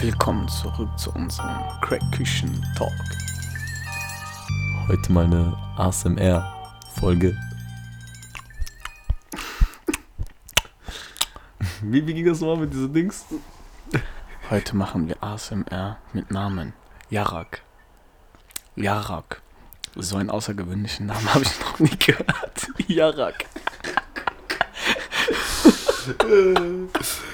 Willkommen zurück zu unserem Crack Küchen Talk. Heute mal eine ASMR-Folge. Wie, wie ging das mal mit diesen Dings? Heute machen wir ASMR mit Namen Jarak. Jarak. So einen außergewöhnlichen Namen habe ich noch nie gehört. Jarak.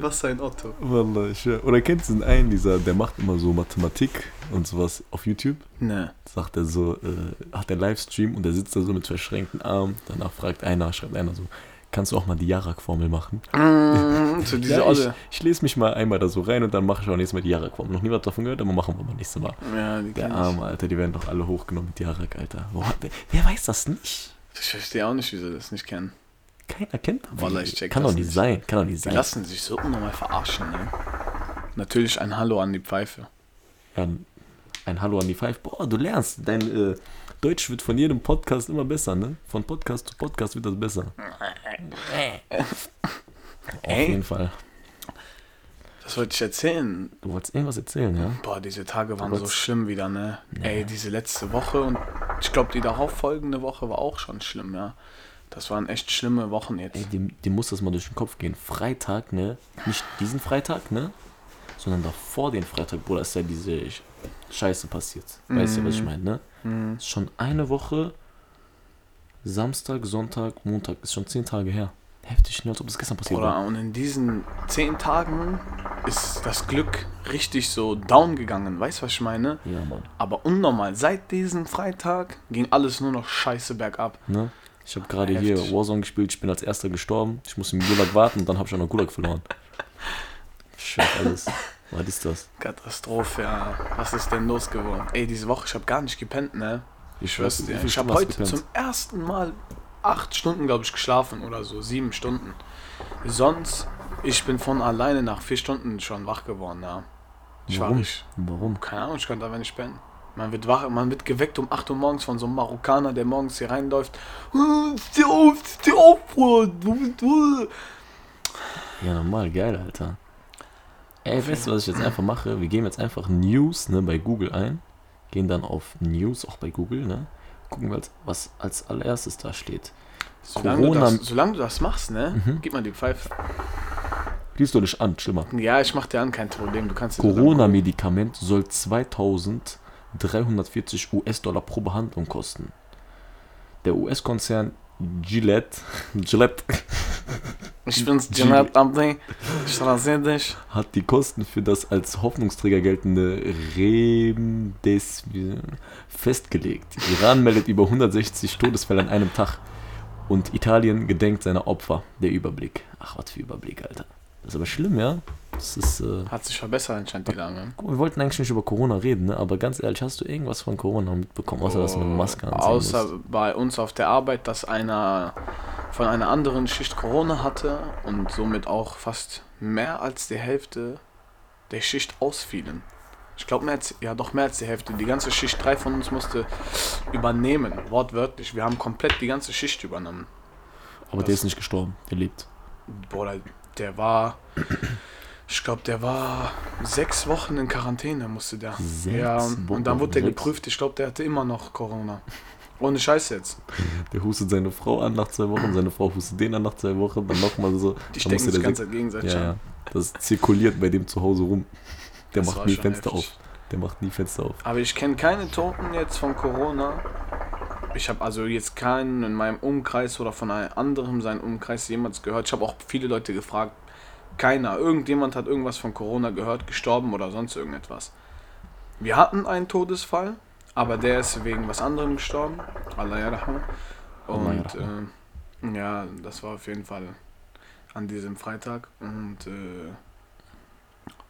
Was ein Otto. Wallah, ich, schwör. Oder kennst du den einen, dieser, der macht immer so Mathematik und sowas auf YouTube? Ne. Sagt er so, äh, hat er Livestream und er sitzt da so mit verschränkten Armen. Danach fragt einer, schreibt einer so, kannst du auch mal die Jarak-Formel machen? Mm, so diese Ja, ich, ich lese mich mal einmal da so rein und dann mache ich auch nächstes Mal die Jarak-Formel. Noch nie was davon gehört, aber machen wir mal nächstes Mal. Ja, die Der. Arme, Alter, die werden doch alle hochgenommen mit Jarak, Alter. Wo, wer, wer weiß das nicht? Ich verstehe auch nicht, wie sie das nicht kennen. Keiner kennt. Wallah, ich check Kann doch nicht nicht. sein. Kann doch nicht Die sein. lassen sich so unnormal verarschen, ne? Natürlich ein Hallo an die Pfeife. Ja, ein Hallo an die Five. Boah, du lernst. Dein äh, Deutsch wird von jedem Podcast immer besser, ne? Von Podcast zu Podcast wird das besser. Auf jeden Fall. Das wollte ich erzählen. Du wolltest irgendwas erzählen, ja? Boah, diese Tage waren so schlimm wieder, ne? Ey, diese letzte Woche und ich glaube, die darauffolgende Woche war auch schon schlimm, ja. Das waren echt schlimme Wochen jetzt. Ey, dem, dem muss das mal durch den Kopf gehen. Freitag, ne? Nicht diesen Freitag, ne? Sondern davor den Freitag, Bruder, ist ja diese Sch- Scheiße passiert. Weißt du, was ich meine, ne? Mhm. Ist schon eine Woche, Samstag, Sonntag, Montag, ist schon zehn Tage her. Heftig, ne? Als ob das gestern passiert Oder war. und in diesen zehn Tagen ist das Glück richtig so down gegangen. Weißt du, was ich meine? Ja, Mann. Aber unnormal. Seit diesem Freitag ging alles nur noch scheiße bergab. Ne? Ich habe gerade hier. Warzone gespielt, ich bin als erster gestorben. Ich muss im Gulag warten und dann habe ich auch noch Gulag verloren. Schön alles. Was ist das? Katastrophe, ja. Was ist denn los geworden? Ey, diese Woche, ich habe gar nicht gepennt, ne? Ich schwör's dir. Ich habe heute gepennt? zum ersten Mal acht Stunden, glaube ich, geschlafen oder so. Sieben Stunden. Sonst, ich bin von alleine nach vier Stunden schon wach geworden, ja. Ich war Warum? nicht. Warum? Keine Ahnung, ich konnte einfach nicht pennen. Man wird wach, man wird geweckt um 8 Uhr morgens von so einem Marokkaner, der morgens hier reinläuft. "Äh, Steh auf, steh auf, Bruder. Du du. Ja, normal, geil, Alter. Ey, weißt du, was ich jetzt einfach mache? Wir geben jetzt einfach News ne, bei Google ein. Gehen dann auf News, auch bei Google, ne? Gucken wir, was als allererstes da steht. Solange, du Corona- das, solange du das machst, ne? Gib mal die Pfeife. Liest du dich an, schlimmer. Ja, ich mach dir an, kein Problem. Du kannst Corona-Medikament soll 2340 US-Dollar pro Behandlung kosten. Der US-Konzern Gillette, Gillette Ich bin's, Janet Abdi. Ich rasiere dich. hat die Kosten für das als Hoffnungsträger geltende Remdesivir festgelegt. Iran meldet über 160 Todesfälle an einem Tag und Italien gedenkt seiner Opfer. Der Überblick. Ach, was für Überblick, Alter. Das ist aber schlimm, ja? Das ist, äh, Hat sich verbessert anscheinend die Lage. Wir wollten eigentlich nicht über Corona reden, ne? aber ganz ehrlich, hast du irgendwas von Corona mitbekommen, außer dass du eine Maske anziehen Außer musst? bei uns auf der Arbeit, dass einer von einer anderen Schicht Corona hatte und somit auch fast mehr als die Hälfte der Schicht ausfielen. Ich glaube, mehr als, ja doch mehr als die Hälfte. Die ganze Schicht 3 von uns musste übernehmen, wortwörtlich. Wir haben komplett die ganze Schicht übernommen. Aber der ist nicht gestorben, der lebt. Boah, der war, ich glaube, der war sechs Wochen in Quarantäne, musste der. Sechs ja, Wochen, und dann wurde der geprüft. Ich glaube, der hatte immer noch Corona. Ohne Scheiß jetzt. Der hustet seine Frau an nach zwei Wochen, seine Frau hustet den an nach zwei Wochen, dann nochmal so. Die stecken sich ganz sech- gegenseitig ja, an. das zirkuliert bei dem zu Hause rum. Der Das macht nie Fenster heftig. auf. Der macht nie Fenster auf. Aber ich kenne keine Toten jetzt von Corona. Ich habe also jetzt keinen in meinem Umkreis oder von einem anderen seinen Umkreis jemals gehört. Ich habe auch viele Leute gefragt. Keiner. Irgendjemand hat irgendwas von Corona gehört, gestorben oder sonst irgendetwas. Wir hatten einen Todesfall, aber der ist wegen was anderem gestorben. Allah. Allah Und äh, ja, das war auf jeden Fall an diesem Freitag. Und äh,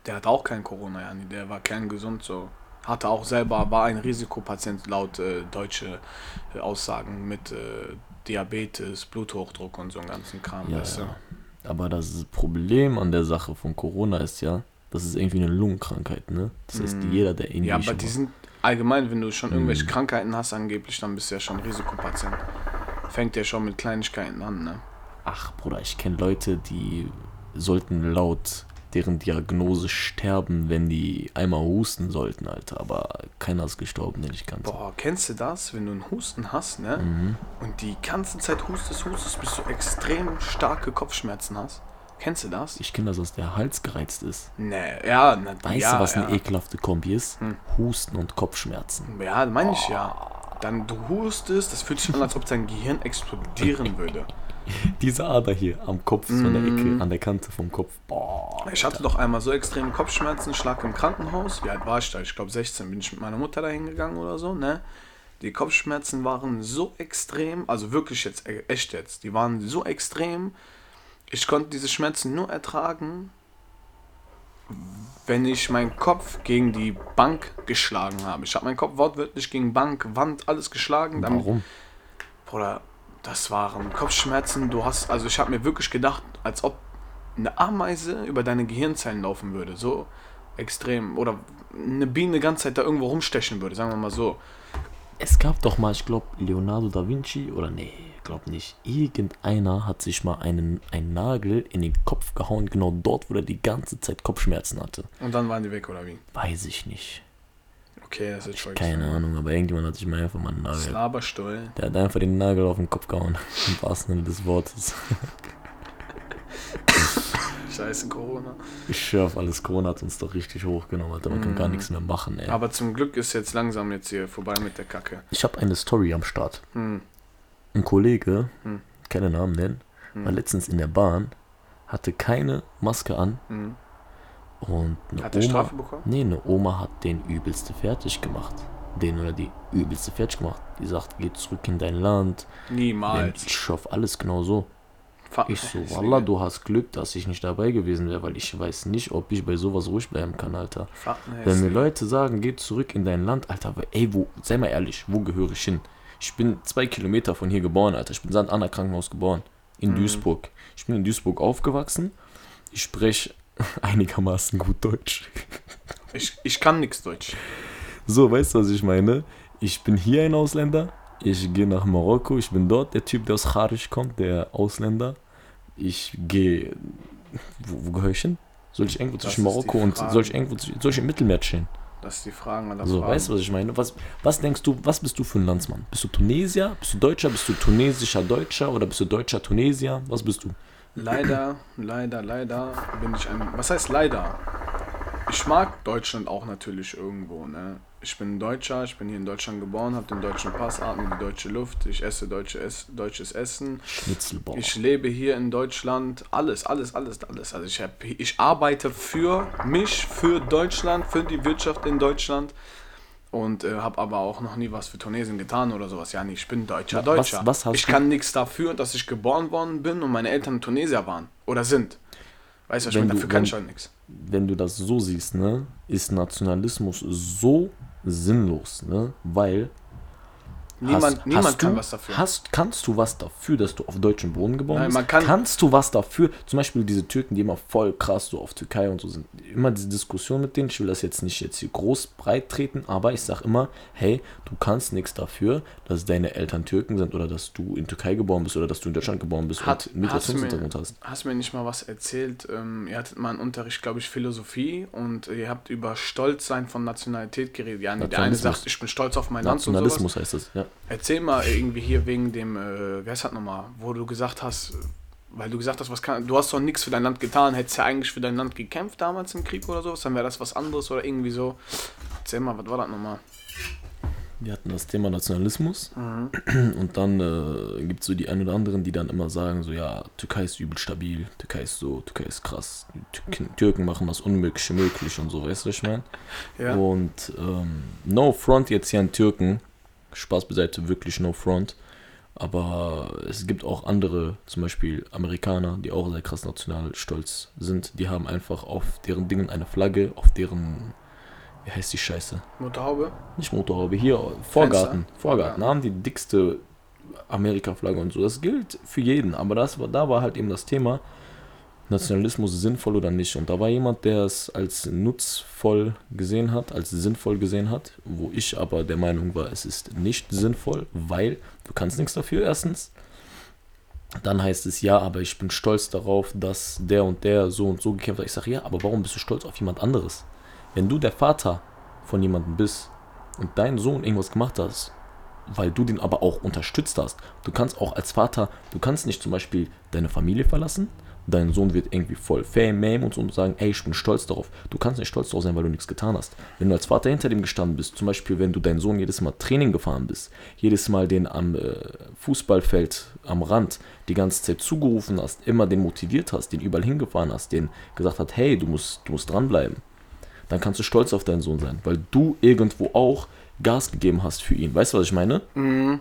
der hat auch kein Corona, yani. der war kerngesund so. Hatte auch selber, war ein Risikopatient laut äh, deutsche äh, Aussagen mit äh, Diabetes, Bluthochdruck und so einem ganzen Kram. Ja, ja. Aber das Problem an der Sache von Corona ist ja, das ist irgendwie eine Lungenkrankheit, ne? Das heißt, Mhm. jeder, der irgendwie ja, aber die sind allgemein, wenn du schon irgendwelche Mhm. Krankheiten hast angeblich, dann bist du ja schon Risikopatient. Fängt ja schon mit Kleinigkeiten an, ne? Ach, Bruder, ich kenne Leute, die sollten laut deren Diagnose sterben, wenn die einmal husten sollten, Alter. Aber keiner ist gestorben, den ich kannte. Boah, kennst du das, wenn du einen Husten hast, ne? Mhm. Und die ganze Zeit hustest, hustest, bis du extrem starke Kopfschmerzen hast? Kennst du das? Ich kenne das, dass der Hals gereizt ist. Nee, ja, na, Weißt ja, du, was ja. eine ekelhafte Kombi ist? Hm. Husten und Kopfschmerzen. Ja, meine ich ja. Dann du hustest, das fühlt sich an, als ob dein Gehirn explodieren würde. Diese Ader hier am Kopf, so an der Mhm. Ecke, an der Kante vom Kopf. Boah. Ich hatte doch einmal so extreme Kopfschmerzen, ich lag im Krankenhaus. Wie alt war ich da? Ich glaube 16 bin ich mit meiner Mutter da hingegangen oder so, ne? Die Kopfschmerzen waren so extrem, also wirklich jetzt, äh, echt jetzt, die waren so extrem. Ich konnte diese Schmerzen nur ertragen, wenn ich meinen Kopf gegen die Bank geschlagen habe. Ich habe meinen Kopf wortwörtlich gegen Bank, Wand, alles geschlagen. Warum? Bruder, das waren Kopfschmerzen. Du hast, also ich habe mir wirklich gedacht, als ob eine Ameise über deine Gehirnzellen laufen würde. So extrem. Oder eine Biene die ganze Zeit da irgendwo rumstechen würde, sagen wir mal so. Es gab doch mal, ich glaube, Leonardo da Vinci, oder nee, glaub nicht. Irgendeiner hat sich mal einen, einen Nagel in den Kopf gehauen, genau dort, wo er die ganze Zeit Kopfschmerzen hatte. Und dann waren die weg, oder wie? Weiß ich nicht. Okay, das ist voll Keine Ahnung, aber irgendjemand hat sich mal einfach mal einen Nagel. Slaberstuhl. Der hat einfach den Nagel auf den Kopf gehauen. Im wahrsten Sinne des Wortes. Scheiße, Corona. Ich schwör auf alles, Corona hat uns doch richtig hochgenommen, Alter. Man kann gar Mhm. nichts mehr machen, ey. Aber zum Glück ist jetzt langsam jetzt hier vorbei mit der Kacke. Ich habe eine Story am Start. Hm. Ein Kollege, Hm. keine Namen nennen, war Hm. letztens in der Bahn, hatte keine Maske an Hm. Und eine Hat er Oma. Strafe bekommen? Nee, eine Oma hat den übelste fertig gemacht. Den oder die übelste fertig gemacht. Die sagt, geh zurück in dein Land. Niemals. Ich schaff alles genau so. Fuck, Ich so, Wallah, du hast Glück, dass ich nicht dabei gewesen wäre, weil ich weiß nicht, ob ich bei sowas ruhig bleiben kann, Alter. Fuck, ne, Wenn mir Leute sagen, geh zurück in dein Land, Alter, ey, wo, sei mal ehrlich, wo gehöre ich hin? Ich bin zwei Kilometer von hier geboren, Alter. Ich bin in St. Anna Krankenhaus geboren. In Mhm. Duisburg. Ich bin in Duisburg aufgewachsen. Ich spreche einigermaßen gut Deutsch. ich, ich kann nix Deutsch. So, weißt du, was ich meine? Ich bin hier ein Ausländer. Ich gehe nach Marokko. Ich bin dort der Typ, der aus Charisch kommt, der Ausländer. Ich gehe. Wo, wo gehöre ich hin? Soll ich irgendwo zwischen Marokko und Frage. soll ich irgendwo soll ich im Mittelmeer chillen? Das ist die Fragen aller So, Fragen. weißt du, was ich meine? Was, was denkst du, was bist du für ein Landsmann? Bist du Tunesier? Bist du Deutscher? Bist du tunesischer Deutscher? Oder bist du deutscher Tunesier? Was bist du? Leider, leider, leider bin ich ein. Was heißt leider? Ich mag Deutschland auch natürlich irgendwo, ne? Ich bin Deutscher, ich bin hier in Deutschland geboren, habe den deutschen Pass, atme die deutsche Luft, ich esse deutsche Ess, deutsches Essen. Ich lebe hier in Deutschland, alles, alles, alles, alles. Also ich, hab, ich arbeite für mich, für Deutschland, für die Wirtschaft in Deutschland und äh, habe aber auch noch nie was für Tunesien getan oder sowas. Ja, nee, ich bin Deutscher, Was- Deutscher. was hast ich du- kann nichts dafür, dass ich geboren worden bin und meine Eltern Tunesier waren oder sind. Weißt du, was ich meine? Dafür kann ich halt nichts. Wenn du das so siehst, ne, ist Nationalismus so sinnlos, ne? Weil Niemand, hast, niemand hast kann du, was dafür. Hast, kannst du was dafür, dass du auf deutschem Boden geboren Nein, bist? man kann- kannst du was dafür? Zum Beispiel diese Türken, die immer voll krass so auf Türkei und so sind. Immer diese Diskussion mit denen. Ich will das jetzt nicht jetzt hier groß breit treten, aber ich sag immer, hey, du kannst nichts dafür, dass deine Eltern Türken sind oder dass du in Türkei geboren bist oder dass du in Deutschland geboren bist Hat- und einen hast du mir- Migrationshintergrund hast. Hast mir nicht mal was erzählt? Ähm, ihr hattet mal einen Unterricht, glaube ich, Philosophie und ihr habt über Stolzsein von Nationalität geredet. Ja, nee, der eine sagt, ich bin stolz auf mein Land und sowas. Nationalismus heißt das, ja. Erzähl mal irgendwie hier wegen dem, äh, wer ist das nochmal, wo du gesagt hast, weil du gesagt hast, was kann, du hast doch nichts für dein Land getan, hättest ja eigentlich für dein Land gekämpft damals im Krieg oder sowas, dann wäre das was anderes oder irgendwie so. Erzähl mal, was war das nochmal? Wir hatten das Thema Nationalismus Mhm. und dann äh, gibt es so die ein oder anderen, die dann immer sagen, so ja, Türkei ist übel stabil, Türkei ist so, Türkei ist krass, die Türken, Türken machen das Unmögliche möglich und so, weißt du, was ich meine? Ja. Und ähm, no front jetzt hier an Türken, Spaß beiseite, wirklich no front, aber es gibt auch andere, zum Beispiel Amerikaner, die auch sehr krass national stolz sind, die haben einfach auf deren Dingen eine Flagge, auf deren, wie heißt die Scheiße? Motorhaube? nicht Motorhaube, hier Vorgarten. Fenster? Vorgarten haben die dickste Amerika-Flagge und so. Das gilt für jeden, aber das war, da war halt eben das Thema, Nationalismus sinnvoll oder nicht. Und da war jemand, der es als nutzvoll gesehen hat, als sinnvoll gesehen hat, wo ich aber der Meinung war, es ist nicht sinnvoll, weil du kannst nichts dafür, erstens. dann heißt es, ja, aber ich bin stolz darauf, dass der und der so und so gekämpft hat. Ich sage, ja, aber warum bist du stolz auf jemand anderes? Wenn du der Vater von jemandem bist und dein Sohn irgendwas gemacht hast, weil du den aber auch unterstützt hast, du kannst auch als Vater, du kannst nicht zum Beispiel deine Familie verlassen, dein Sohn wird irgendwie voll Fame, Mame und so und sagen, ey, ich bin stolz darauf. Du kannst nicht stolz darauf sein, weil du nichts getan hast. Wenn du als Vater hinter dem gestanden bist, zum Beispiel, wenn du deinen Sohn jedes Mal Training gefahren bist, jedes Mal den am äh, Fußballfeld am Rand die ganze Zeit zugerufen hast, immer den motiviert hast, den überall hingefahren hast, den gesagt hat, hey, du musst, du musst dranbleiben, dann kannst du stolz auf deinen Sohn sein, weil du irgendwo auch Gas gegeben hast für ihn. Weißt du, was ich meine? Mhm.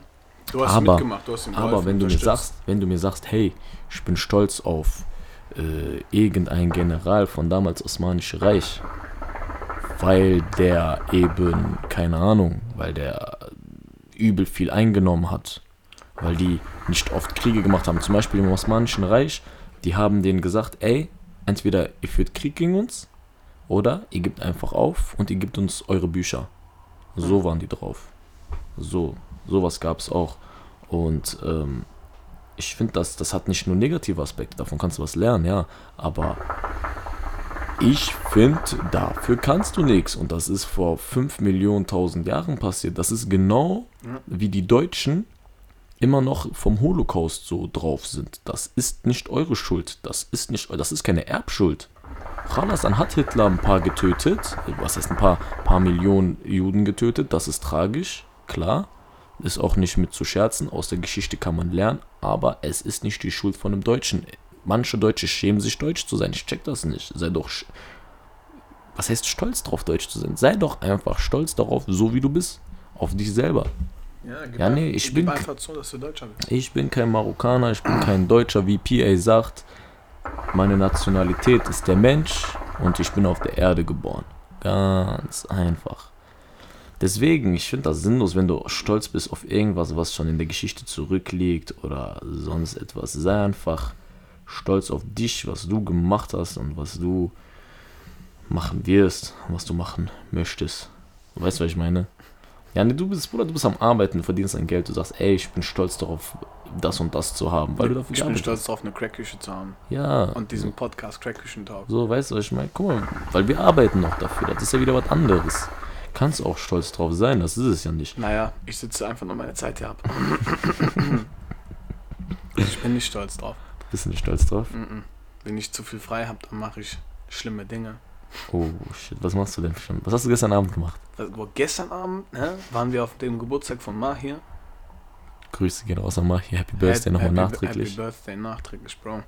Du hast aber, mitgemacht, du hast ihn aber wenn du mir sagst, wenn du mir sagst, hey, ich bin stolz auf äh, irgendein General von damals Osmanische Reich, weil der eben, keine Ahnung, weil der übel viel eingenommen hat, weil die nicht oft Kriege gemacht haben. Zum Beispiel im Osmanischen Reich, die haben denen gesagt, ey, entweder ihr führt Krieg gegen uns oder ihr gebt einfach auf und ihr gebt uns eure Bücher. So waren die drauf. So, sowas gab es auch. Und ähm, ich finde, das, das hat nicht nur negative Aspekte, davon kannst du was lernen, ja. Aber ich finde, dafür kannst du nichts. Und das ist vor 5 Millionen tausend Jahren passiert. Das ist genau wie die Deutschen immer noch vom Holocaust so drauf sind. Das ist nicht eure Schuld. Das ist nicht, das ist keine Erbschuld. Khalas, dann hat Hitler ein paar getötet. Was heißt ein paar, paar Millionen Juden getötet? Das ist tragisch, klar. Ist auch nicht mit zu scherzen. Aus der Geschichte kann man lernen. Aber es ist nicht die Schuld von einem Deutschen. Manche Deutsche schämen sich, Deutsch zu sein. Ich check das nicht. Sei doch. Was heißt stolz drauf, Deutsch zu sein? Sei doch einfach stolz darauf, so wie du bist. Auf dich selber. Ja, gib Ja, nee, ich bin- einfach zu, dass du Deutscher bist. Ich bin kein Marokkaner, ich bin kein Deutscher, wie PA sagt. Meine Nationalität ist der Mensch und ich bin auf der Erde geboren. Ganz einfach. Deswegen, ich finde das sinnlos, wenn du stolz bist auf irgendwas, was schon in der Geschichte zurückliegt oder sonst etwas. Sei einfach stolz auf dich, was du gemacht hast und was du machen wirst, was du machen möchtest. Weißt du, was ich meine? Ja, nee, du bist, Bruder, du bist am Arbeiten, verdienst dein Geld, du sagst, ey, ich bin stolz darauf, das und das zu haben, weil du dafür ich bin stolz darauf, eine Crackküche zu haben. Ja, Und diesen Podcast Crackküchen-Talk. so, weißt du, was ich meine? Guck mal, weil wir arbeiten noch dafür, das ist ja wieder was anderes. Kannst auch stolz drauf sein, das ist es ja nicht. Naja, ich sitze einfach nur meine Zeit hier ab. ich bin nicht stolz drauf. Bist du nicht stolz drauf? Mhm. Wenn ich zu viel frei habe, dann mache ich schlimme Dinge. Oh, shit, was machst du denn schon? Was hast du gestern Abend gemacht? Also, gestern Abend ne, waren wir auf dem Geburtstag von Mahir. Grüße gehen raus an Machi, Happy Birthday nochmal nachträglich. Happy Birthday nachträglich, Bro.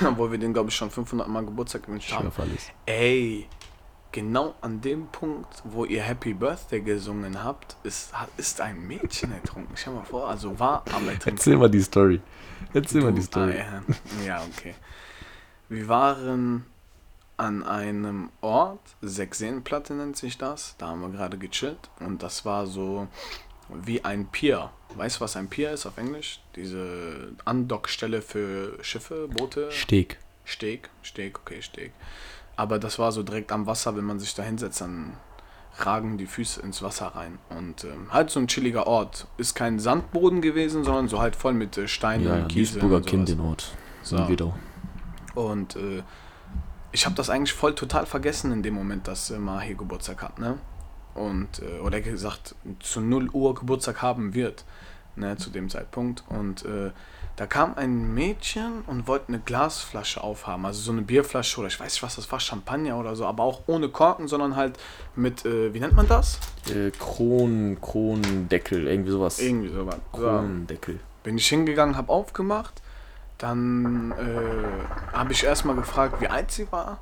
Obwohl wir den, glaube ich, schon 500 Mal Geburtstag gewünscht haben. Ey, genau an dem Punkt, wo ihr Happy Birthday gesungen habt, ist, ist ein Mädchen ertrunken. Stell mal vor, also war am Ertrinken. Erzähl mal die Story. Erzähl mal Du- die Story. Ah, ja. ja, okay. Wir waren an einem Ort, Sechseenplatte nennt sich das. Da haben wir gerade gechillt. Und das war so wie ein Pier. Weißt du, was ein Pier ist auf Englisch? Diese Andockstelle für Schiffe, Boote. Steg. Steg, Steg, okay, Steg. Aber das war so direkt am Wasser, wenn man sich da hinsetzt, dann ragen die Füße ins Wasser rein. Und ähm, halt so ein chilliger Ort. Ist kein Sandboden gewesen, sondern so halt voll mit äh, Steinen Ja, und Kiesel. Duisburger und Kind den Ort. So. Und äh, ich habe das eigentlich voll total vergessen in dem Moment, dass äh, Mahi Geburtstag hat, ne? Und, äh, oder gesagt, zu 0 Uhr Geburtstag haben wird, ne, zu dem Zeitpunkt. Und äh, da kam ein Mädchen und wollte eine Glasflasche aufhaben, also so eine Bierflasche oder ich weiß nicht, was das war, Champagner oder so, aber auch ohne Korken, sondern halt mit, äh, wie nennt man das? Äh, Kron, Kronendeckel, irgendwie sowas. Irgendwie sowas. So. Kronendeckel. Bin ich hingegangen, habe aufgemacht. Dann äh, habe ich erstmal gefragt, wie alt sie war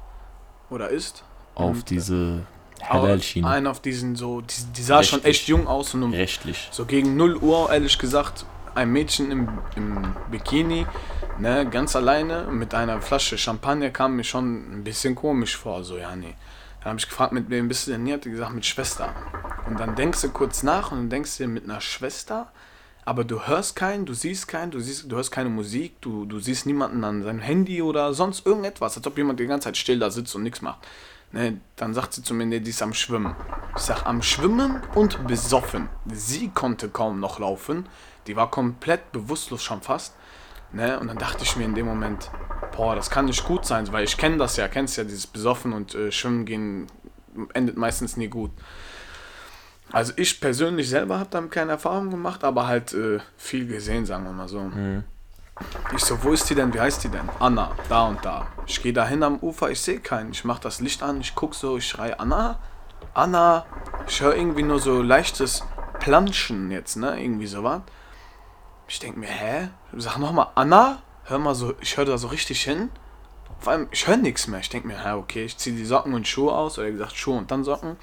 oder ist. Auf Und, diese Aber Halal-Schiene. Einen auf diesen so, die, die sah schon Rechtlich. echt jung aus und um, Rechtlich. so gegen 0 Uhr, ehrlich gesagt, ein Mädchen im, im Bikini, ne, ganz alleine mit einer Flasche Champagner kam mir schon ein bisschen komisch vor, so, ja, nee. Dann habe ich gefragt, mit wem bist du denn hier? Hat die gesagt, mit Schwester. Und dann denkst du kurz nach und dann denkst du mit einer Schwester, aber du hörst keinen, du siehst keinen, du siehst, du hörst keine Musik, du, du siehst niemanden an seinem Handy oder sonst irgendetwas, als ob jemand die ganze Zeit still da sitzt und nichts macht. Ne, dann sagt sie zu mir, nee, die ist am Schwimmen. Ich sag, am Schwimmen und besoffen. Sie konnte kaum noch laufen. Die war komplett bewusstlos schon fast. Ne? Und dann dachte ich mir in dem Moment, boah, das kann nicht gut sein, weil ich kenne das ja, kennst ja dieses Besoffen und äh, Schwimmen gehen endet meistens nie gut. Also ich persönlich selber habe damit keine Erfahrung gemacht, aber halt äh, viel gesehen, sagen wir mal so. Mhm. Ich so, wo ist die denn? Wie heißt die denn? Anna, da und da. Ich gehe da hin am Ufer, ich sehe keinen. Ich mache das Licht an, ich gucke so, ich schreie Anna, Anna. Ich höre irgendwie nur so leichtes Planschen jetzt, ne? Irgendwie so was. Ich denke mir, hä? Sag nochmal Anna. Hör mal so, ich höre da so richtig hin. Vor allem, ich höre nichts mehr. Ich denke mir, hä, okay, ich ziehe die Socken und Schuhe aus. Oder gesagt, Schuhe und dann Socken.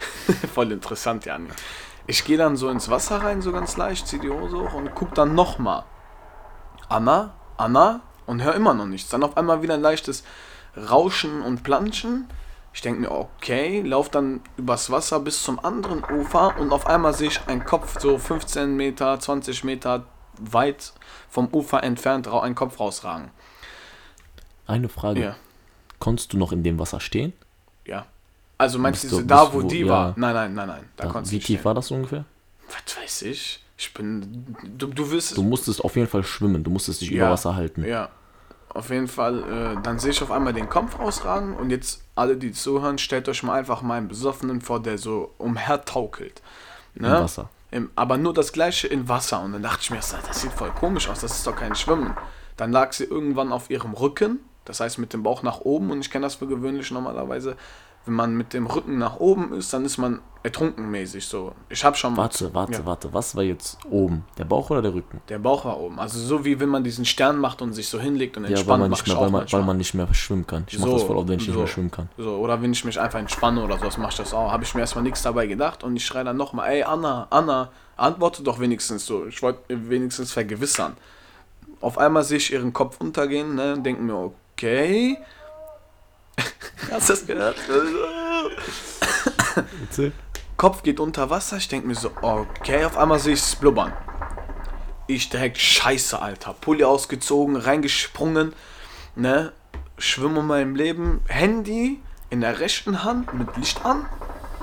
Voll interessant, ja. Ich gehe dann so ins Wasser rein, so ganz leicht, ziehe die Hose hoch und guck dann nochmal. Anna, Anna und höre immer noch nichts. Dann auf einmal wieder ein leichtes Rauschen und Planschen. Ich denke mir, okay, lauf dann übers Wasser bis zum anderen Ufer und auf einmal sehe ich einen Kopf so 15 Meter, 20 Meter weit vom Ufer entfernt einen Kopf rausragen. Eine Frage. Ja. Konntest du noch in dem Wasser stehen? Ja. Also meinst du da, wo du- die ja. war? Nein, nein, nein, nein. Da Da, konntest wie tief stehen. war das ungefähr? Was weiß ich? Ich bin. Du, du wirst. Du musstest auf jeden Fall schwimmen, du musstest dich Ja. über Wasser halten. Ja. Auf jeden Fall, äh, dann sehe ich auf einmal den Kopf rausragen und jetzt alle, die zuhören, stellt euch mal einfach meinen Besoffenen vor, der so umhertaukelt. Im Ne? Wasser. Im, aber nur das gleiche in Wasser. Und dann dachte ich mir, das, das sieht voll komisch aus, das ist doch kein Schwimmen. Dann lag sie irgendwann auf ihrem Rücken, das heißt mit dem Bauch nach oben. Und ich kenne das für gewöhnlich normalerweise. Wenn man mit dem Rücken nach oben ist, dann ist man ertrunkenmäßig so. Ich habe schon mal. Warte, warte, Ja. warte. Was war jetzt oben? Der Bauch oder der Rücken? Der Bauch war oben. Also so wie wenn man diesen Stern macht und sich so hinlegt und Ja, weil entspannt, man, nicht ich mehr, weil, man, weil man nicht mehr schwimmen kann. Ich mache das voll oft, wenn ich nicht so. mehr schwimmen kann. So, oder wenn ich mich einfach entspanne oder sowas, mache ich das auch. Habe ich mir erstmal nichts dabei gedacht und ich schreie dann nochmal, ey Anna, Anna, antworte doch wenigstens so. Ich wollte wenigstens vergewissern. Auf einmal sehe ich ihren Kopf untergehen, ne, denke mir, okay. Hast du das gehört? Kopf geht unter Wasser, ich denke mir so, okay, auf einmal sehe ich es blubbern. Ich direkt, scheiße, Alter. Pulli ausgezogen, reingesprungen, ne? Schwimme in meinem Leben, Handy in der rechten Hand mit Licht an,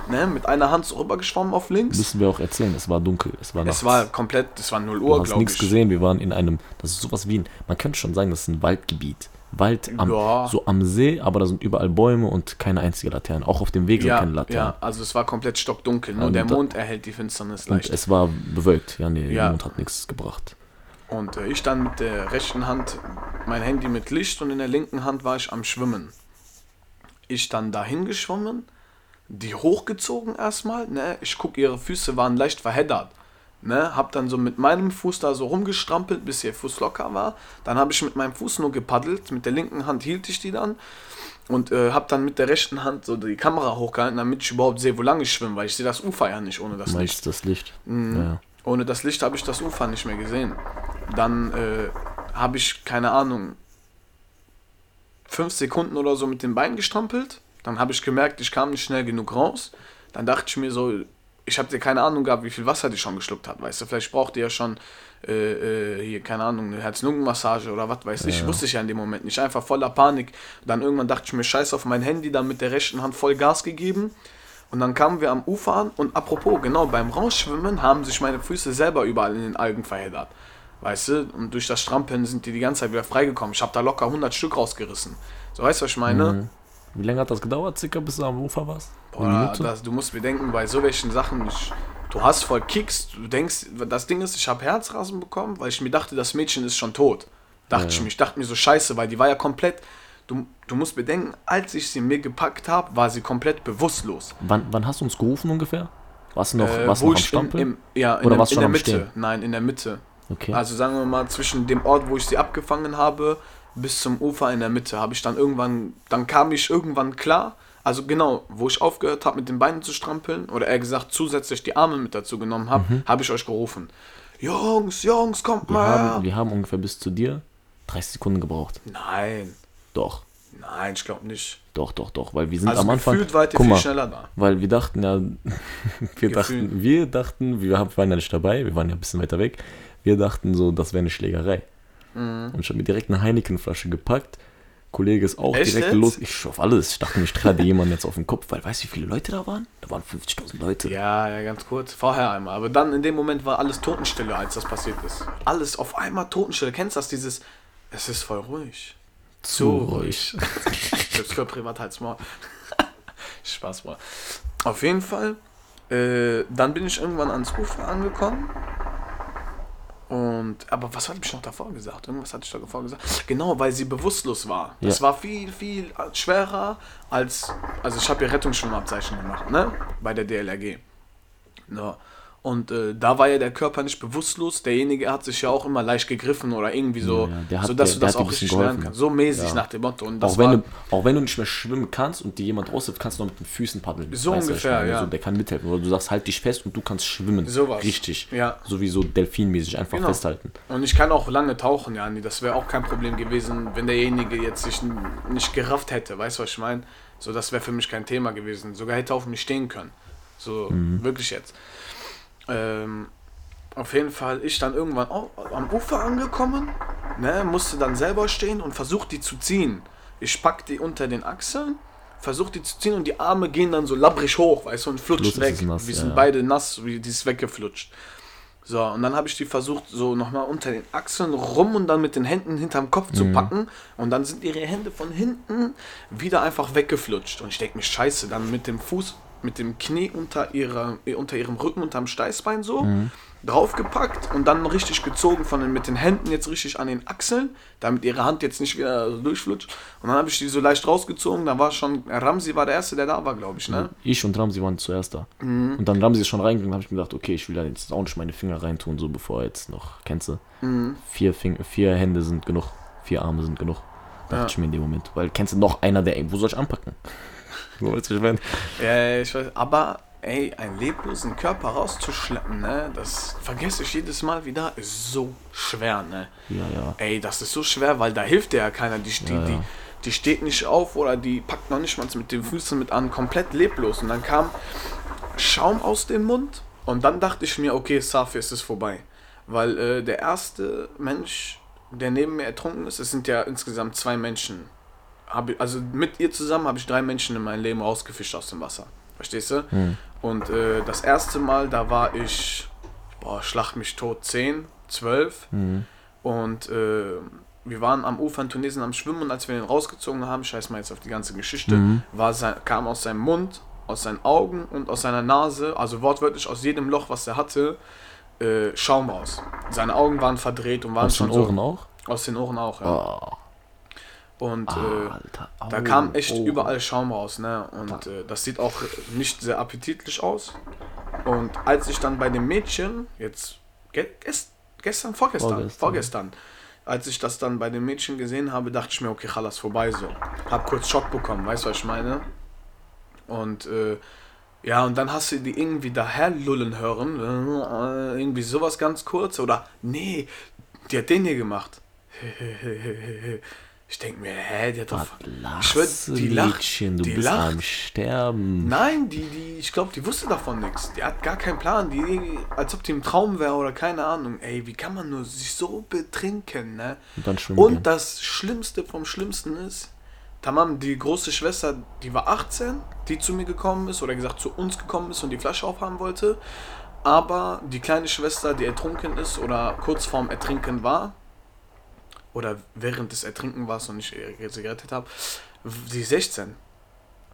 ne? Mit einer Hand so rübergeschwommen auf links. Müssen wir auch erzählen, es war dunkel, es war nachts. Es war komplett, es war 0 du Uhr, glaube nichts ich. gesehen, wir waren in einem, das ist sowas wie ein, man könnte schon sagen, das ist ein Waldgebiet. Wald am, Ja. so am See, aber da sind überall Bäume und keine einzige Laterne. Auch auf dem Weg sind Ja, keine Laternen. ja, also es war komplett stockdunkel, nur Und der Mond erhält die Finsternis Und leicht. es war bewölkt, ja, nee, Ja. der Mond hat nichts gebracht. Und äh, ich dann mit der rechten Hand mein Handy mit Licht und in der linken Hand war ich am Schwimmen. Ich dann dahin geschwommen, die hochgezogen erstmal, ne? Ich guck, ihre Füße waren leicht verheddert. Ne, hab dann so mit meinem Fuß da so rumgestrampelt, bis ihr Fuß locker war. Dann habe ich mit meinem Fuß nur gepaddelt, mit der linken Hand hielt ich die dann und äh, hab dann mit der rechten Hand so die Kamera hochgehalten, damit ich überhaupt sehe, wo lang ich schwimme, weil ich sehe das Ufer ja nicht ohne das Licht. das Licht? Mhm. Ja. Ohne das Licht habe ich das Ufer nicht mehr gesehen. Dann äh, habe ich, keine Ahnung, fünf Sekunden oder so mit den Beinen gestrampelt. Dann habe ich gemerkt, ich kam nicht schnell genug raus. Dann dachte ich mir so, ich habe dir keine Ahnung gehabt, wie viel Wasser die schon geschluckt hat. Weißt du, vielleicht braucht die ja schon äh, äh, hier, keine Ahnung, eine Herz-Lungen-Massage oder was weiß ich. Ja. Wusste ich ja in dem Moment nicht. Einfach voller Panik. Dann irgendwann dachte ich mir, scheiß auf mein Handy, dann mit der rechten Hand voll Gas gegeben. Und dann kamen wir am Ufer an und apropos, genau, beim Rausschwimmen haben sich meine Füße selber überall in den Algen verheddert. Weißt du, und durch das Strampeln sind die die ganze Zeit wieder freigekommen. Ich habe da locker 100 Stück rausgerissen. So, weißt du, was ich meine? Mhm. Wie lange hat das gedauert, circa, bis du am Ufer warst? Boah, das, du musst bedenken, bei so welchen Sachen, ich, du hast voll Kicks, du denkst, das Ding ist, ich habe Herzrasen bekommen, weil ich mir dachte, das Mädchen ist schon tot. Dachte Ja, ich ja. mir, ich dachte mir so scheiße, weil die war ja komplett, du, du musst bedenken, als ich sie mir gepackt habe, war sie komplett bewusstlos. Wann, wann hast du uns gerufen ungefähr? Warst du noch, Äh, warst du wo noch am ich in, im, ja, in, Oder der, warst in schon der Mitte. Stehen? Nein, in der Mitte. okay. Also sagen wir mal, zwischen dem Ort, wo ich sie abgefangen habe, bis zum Ufer in der Mitte, habe ich dann irgendwann, dann kam ich irgendwann klar, also genau, wo ich aufgehört habe, mit den Beinen zu strampeln, oder eher gesagt, zusätzlich die Arme mit dazu genommen habe, Mhm. habe ich euch gerufen. Jungs, Jungs, kommt wir, mal haben, wir haben ungefähr bis zu dir 30 Sekunden gebraucht. Nein, Doch, nein, ich glaube nicht. doch, doch, doch. Weil wir sind Also am Anfang. ihr guck viel mal, schneller da. Weil wir dachten ja, wir Gefühl. dachten, wir dachten, wir waren ja nicht dabei, wir waren ja ein bisschen weiter weg. Wir dachten so, das wäre eine Schlägerei. Mhm. Und ich habe mir direkt eine Heineken-Flasche gepackt. Kollege ist auch Echt direkt jetzt? los. Ich auf alles. Ich dachte, mir, ich trage jemanden jetzt auf den Kopf, weil weißt du, wie viele Leute da waren? Da waren 50.000 Leute. Ja, ja, ganz kurz. Vorher einmal. Aber dann in dem Moment war alles Totenstille, als das passiert ist. Alles auf einmal Totenstille. Kennst du das? Dieses, Es ist voll ruhig. Zu ruhig. Selbst für privat halt's Maul. Spaß war. Auf jeden Fall. Äh, dann bin ich irgendwann ans Ufer angekommen. Und, aber was hatte ich noch davor gesagt? Irgendwas hatte ich davor gesagt. Genau, weil sie bewusstlos war. Ja. Das war viel, viel schwerer als. Also, ich habe ja Rettungsschwimmabzeichen gemacht, ne? Bei der DLRG. Ja. Und äh, da war ja der Körper nicht bewusstlos. Derjenige hat sich ja auch immer leicht gegriffen oder irgendwie so, Ja, so dass der- du das auch richtig lernen kannst. So mäßig Ja. nach dem Motto. Und das Auch wenn, war, du, auch wenn du nicht mehr schwimmen kannst und dir jemand raushilft, kannst du noch mit den Füßen paddeln. So Weißt was ungefähr, ja. So, der kann mithelfen. Oder du sagst, halt dich fest und du kannst schwimmen. Sowas. Richtig. Ja. Sowieso delfinmäßig einfach Genau. festhalten. Und ich kann auch lange tauchen, ja. Das wäre auch kein Problem gewesen, wenn derjenige jetzt sich nicht gerafft hätte. Weißt du, was ich meine? So, das wäre für mich kein Thema gewesen. Sogar hätte er auf mich stehen können. So, wirklich jetzt. Ähm, auf jeden Fall, ich dann irgendwann am Ufer angekommen, ne, musste dann selber stehen und versucht die zu ziehen. Ich pack die unter den Achseln, versuch die zu ziehen und die Arme gehen dann so labbrig hoch, weißt du, und flutscht weg. nass, Wir sind ja. beide nass, wie die ist weggeflutscht. So, und dann habe ich die versucht, so nochmal unter den Achseln rum und dann mit den Händen hinterm Kopf Mhm. zu packen. Und dann sind ihre Hände von hinten wieder einfach weggeflutscht. Und ich denke mir, scheiße, dann mit dem Fuß, mit dem Knie unter, ihrer, unter ihrem Rücken, unterm Steißbein so, Mhm. draufgepackt und dann richtig gezogen von den, mit den Händen jetzt richtig an den Achseln, damit ihre Hand jetzt nicht wieder so durchflutscht. Und dann habe ich die so leicht rausgezogen. Da war schon, Ramsi war der Erste, der da war, glaube ich, ne? Ich und Ramsi waren zuerst da. Mhm. Und dann Ramsi ist schon reingegangen, habe ich mir gedacht, okay, ich will da jetzt auch nicht meine Finger reintun, so bevor jetzt noch, kennst du? Mhm. Vier, vier Hände sind genug, vier Arme sind genug. Dachte Ja. ich mir in dem Moment. Weil kennst du noch einer, der, wo soll ich anpacken? So, weißt du, ich meine? Ja, ich weiß, aber ey, einen leblosen Körper rauszuschleppen, ne, das vergesse ich jedes Mal wieder, ist so schwer, ne. Ja, ja. Ey, das ist so schwer, weil da hilft dir ja keiner. Die, die, Ja, die, ja. die steht nicht auf oder die packt noch nicht mal mit den Füßen mit an, komplett leblos. Und dann kam Schaum aus dem Mund und dann dachte ich mir, okay, Safi, es ist vorbei. Weil äh, der erste Mensch, der neben mir ertrunken ist, es sind ja insgesamt zwei Menschen. Hab ich, also mit ihr zusammen habe ich drei Menschen in meinem Leben rausgefischt aus dem Wasser. Verstehst du? Und äh, das erste Mal, da war ich, boah, schlag mich tot, 10, 12. Und äh, wir waren am Ufer in Tunesien am Schwimmen und als wir den rausgezogen haben, scheiß mal jetzt auf die ganze Geschichte, war sein, kam aus seinem Mund, aus seinen Augen und aus seiner Nase, also wortwörtlich aus jedem Loch, was er hatte, äh, Schaum raus. Seine Augen waren verdreht und waren Aus den schon Ohren so. auch? Aus den Ohren auch, ja. Oh, Und äh, Alter. da au, kam echt oh. überall Schaum raus, ne? Und äh, das sieht auch nicht sehr appetitlich aus. Und als ich dann bei dem Mädchen, jetzt ge gest gestern, vorgestern, Vorgestern. vorgestern, als ich das dann bei dem Mädchen gesehen habe, dachte ich mir, okay, Chalas, vorbei so. Hab kurz Schock bekommen, weißt du, was ich meine? Und äh, ja, und dann hast du die irgendwie daher lullen hören, äh, irgendwie sowas ganz kurz, oder nee, die hat den hier gemacht. Ich denke mir, hä, die hat doch. Ich schwör, die lacht. Mädchen? Du die bist lacht. am Sterben. Nein, die, die, ich glaube, die wusste davon nichts. Die hat gar keinen Plan. Die, als ob die im Traum wäre oder keine Ahnung. Ey, wie kann man nur sich so betrinken, ne? Und Und gehen. das Schlimmste vom Schlimmsten ist, Tamam, die große Schwester, die war 18, die zu mir gekommen ist oder gesagt zu uns gekommen ist und die Flasche aufhaben wollte. Aber die kleine Schwester, die ertrunken ist oder kurz vorm Ertrinken war, oder während des Ertrinken war und ich sie gerettet habe, die ist 16.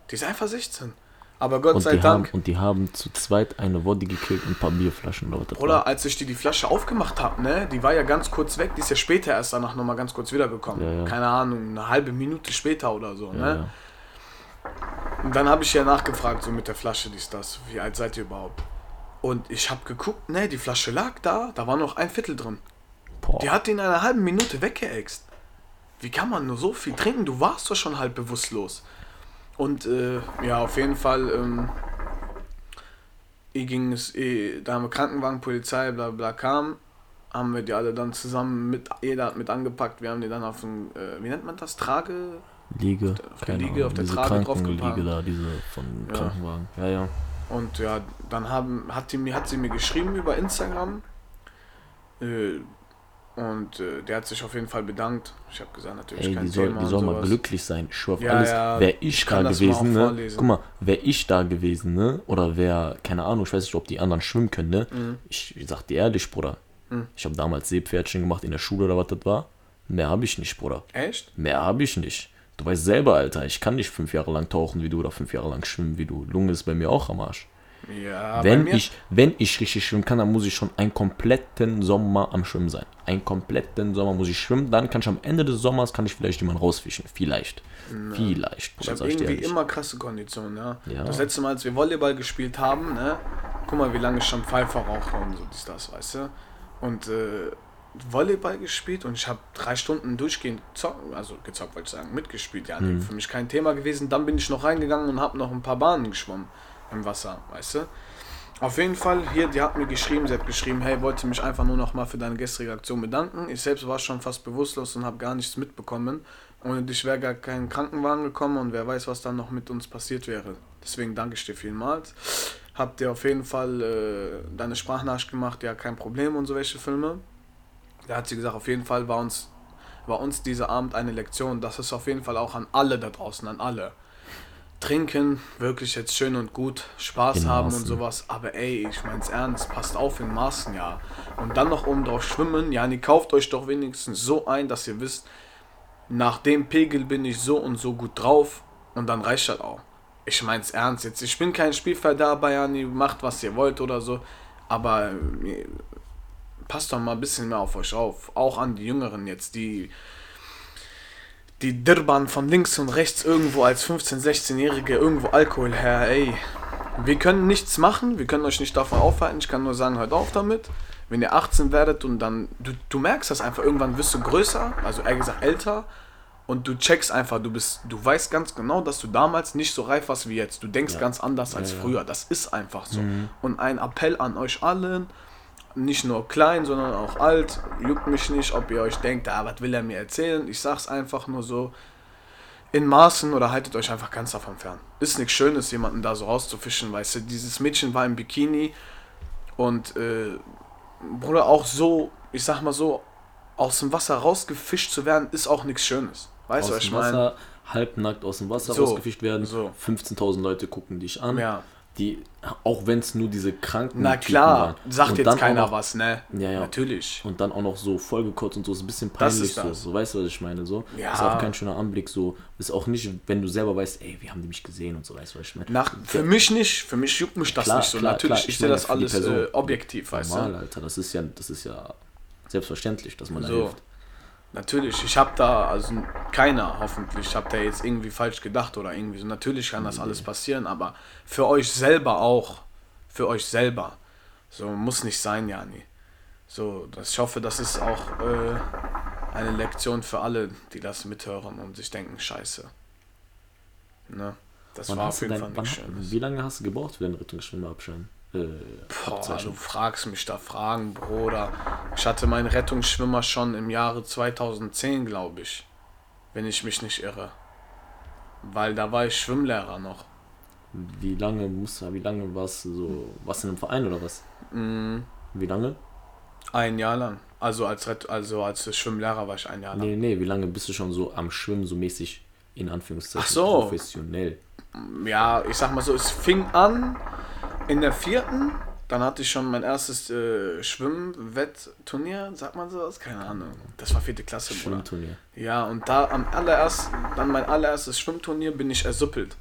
Die ist einfach 16. Aber Gott Und sei die, haben, Dank, und die haben zu zweit eine Woddy gekillt und ein paar Bierflaschen dort. Bruder, als ich die, die Flasche aufgemacht habe, ne, die war ja ganz kurz weg, die ist ja später erst danach nochmal ganz kurz wiedergekommen. Ja, ja. Keine Ahnung, eine halbe Minute später oder so, Ja, ne? Und dann habe ich ja nachgefragt, so mit der Flasche, dies, das, wie alt seid ihr überhaupt? Und ich habe geguckt, ne, die Flasche lag da, da war noch ein Viertel drin. Boah. Die hat die in einer halben Minute weggeäxt. Wie kann man nur so viel trinken? Du warst doch schon halb bewusstlos. Und äh, ja, auf jeden Fall, ähm, eh ging es, eh, da haben wir Krankenwagen, Polizei, bla bla kam, haben wir die alle dann zusammen mit, jeder hat mit angepackt, wir haben die dann auf den, äh, wie nennt man das, Trage, Liege, auf der keine Liege, Ahnung, auf der diese Trage draufgepackt. da, diese von Ja. Krankenwagen. Ja, ja. Und ja, dann haben, hat, die, hat sie mir geschrieben über Instagram. Äh, und äh, der hat sich auf jeden Fall bedankt. Ich habe gesagt, natürlich Ey, kein die soll, Thema. die soll mal glücklich sein. Ich schwör auf Ja, alles. ja, Wäre ich ich da gewesen, ne? Guck mal, wäre ich da gewesen, ne? Oder wäre, keine Ahnung, ich weiß nicht, ob die anderen schwimmen können, ne? Mhm. Ich, ich sag dir ehrlich, Bruder. Ich habe damals Seepferdchen gemacht in der Schule oder was das war. Mehr habe ich nicht, Bruder. Echt? Mehr habe ich nicht. Du weißt selber, Alter, ich kann nicht fünf Jahre lang tauchen wie du oder fünf Jahre lang schwimmen wie du. Lunge ist bei mir auch am Arsch. Ja, wenn, ich, wenn ich richtig schwimmen kann, dann muss ich schon einen kompletten Sommer am Schwimmen sein. Einen kompletten Sommer muss ich schwimmen. Dann kann ich am Ende des Sommers kann ich vielleicht jemanden rausfischen. Vielleicht. Vielleicht, ich Bruder, habe ich dir irgendwie ehrlich. immer krasse Konditionen, ja. Ja. Das letzte Mal, als wir Volleyball gespielt haben, ne, guck mal, wie lange ich schon Pfeifer rauche und so dies, das, weißt du. Und äh, Volleyball gespielt und ich habe drei Stunden durchgehend gezockt, also gezockt, wollte ich sagen, mitgespielt, ja, Mhm. für mich kein Thema gewesen. Dann bin ich noch reingegangen und habe noch ein paar Bahnen geschwommen im Wasser, weißt du. Auf jeden Fall, hier, die hat mir geschrieben, sie hat geschrieben, hey, wollte mich einfach nur noch mal für deine gestrige Aktion bedanken. Ich selbst war schon fast bewusstlos und habe gar nichts mitbekommen. Ohne dich wäre gar kein Krankenwagen gekommen und wer weiß, was dann noch mit uns passiert wäre. Deswegen danke ich dir vielmals. Hab dir auf jeden Fall äh, deine Sprachnachricht gemacht, ja, kein Problem und so welche Filme. Da hat sie gesagt, auf jeden Fall war uns, war uns dieser Abend eine Lektion. Das ist auf jeden Fall auch an alle da draußen, an alle. Trinken, wirklich jetzt schön und gut, Spaß In haben Maßen. und sowas. Aber ey, ich mein's ernst, passt auf in Maßen, ja. Und dann noch oben drauf schwimmen, ja, die kauft euch doch wenigstens so ein, dass ihr wisst, nach dem Pegel bin ich so und so gut drauf und dann reicht das auch. Ich mein's ernst jetzt. Ich bin kein Spielverderber, Jani, macht was ihr wollt oder so, aber äh, passt doch mal ein bisschen mehr auf euch auf. Auch an die Jüngeren jetzt, die die Dirbern von links und rechts irgendwo als 15-, 16-Jährige irgendwo Alkohol her, ey. Wir können nichts machen, wir können euch nicht davon aufhalten. Ich kann nur sagen, hört auf damit. Wenn ihr 18 werdet und dann, du, du merkst das einfach, irgendwann wirst du größer, also eher gesagt älter, und du checkst einfach, du bist, du weißt ganz genau, dass du damals nicht so reif warst wie jetzt. Du denkst Ja. ganz anders als Ja, ja. früher. Das ist einfach so. Und ein Appell an euch allen, nicht nur klein, sondern auch alt. Juckt mich nicht, ob ihr euch denkt, ah, was will er mir erzählen? Ich sag's einfach nur so. In Maßen oder haltet euch einfach ganz davon fern. Ist nichts Schönes, jemanden da so rauszufischen, weißt du. Dieses Mädchen war im Bikini und, äh, Bruder, auch so, ich sag mal so, aus dem Wasser rausgefischt zu werden, ist auch nichts Schönes. Weißt du, was ich meine? Wasser, halbnackt aus dem Wasser So, rausgefischt werden. so. 15.000 Leute gucken dich an. Ja. Die, auch wenn es nur diese kranken Na Typen klar, waren. sagt Und jetzt keiner noch, was, ne? Ja, ja. Natürlich. Und dann auch noch so vollgekotzt und so, ist ein bisschen peinlich so. So, weißt du, was ich meine? So. Ja. Ist auch kein schöner Anblick, so. Ist auch nicht, wenn du selber weißt, ey, wie haben die mich gesehen und so, weißt du, was ich meine? Nach, für mich nicht, für mich juckt mich das Klar, nicht so. klar, Natürlich, klar, ich sehe das alles äh, objektiv, weißt Normal, du? Alter, das ist ja, das ist ja selbstverständlich, dass man da So. hilft. Natürlich, ich habe da, also keiner hoffentlich, hat da jetzt irgendwie falsch gedacht oder irgendwie so. Natürlich kann das alles passieren, aber für euch selber auch. Für euch selber. So, muss nicht sein, Jani. So, das, ich hoffe, das ist auch äh, eine Lektion für alle, die das mithören und sich denken, scheiße. Ne? Das Wann war auf jeden dein, Fall nicht schön. wie lange hast du gebraucht für deinen Rettungsschwimmerabschein? Äh, Boah, du fragst mich da Fragen, Bruder. Ich hatte meinen Rettungsschwimmer schon im Jahre 2010, glaube ich. Wenn ich mich nicht irre. Weil da war ich Schwimmlehrer noch. Wie lange musst du, wie lange warst du so, warst du in einem Verein oder was? Mm, Wie lange? ein Jahr lang. Also als, Rett also als Schwimmlehrer war ich ein Jahr lang. Nee, nee, wie lange bist du schon so am Schwimmen, so mäßig in Anführungszeichen Ach so. professionell? Ja, ich sag mal so, es fing an in der vierten. Dann hatte ich schon mein erstes äh, Schwimmwettturnier, sagt man sowas? Keine Ahnung. Das war vierte Klasse, Bruder. Schwimmturnier. Ja, und da am allerersten, dann mein allererstes Schwimmturnier bin ich ersuppelt.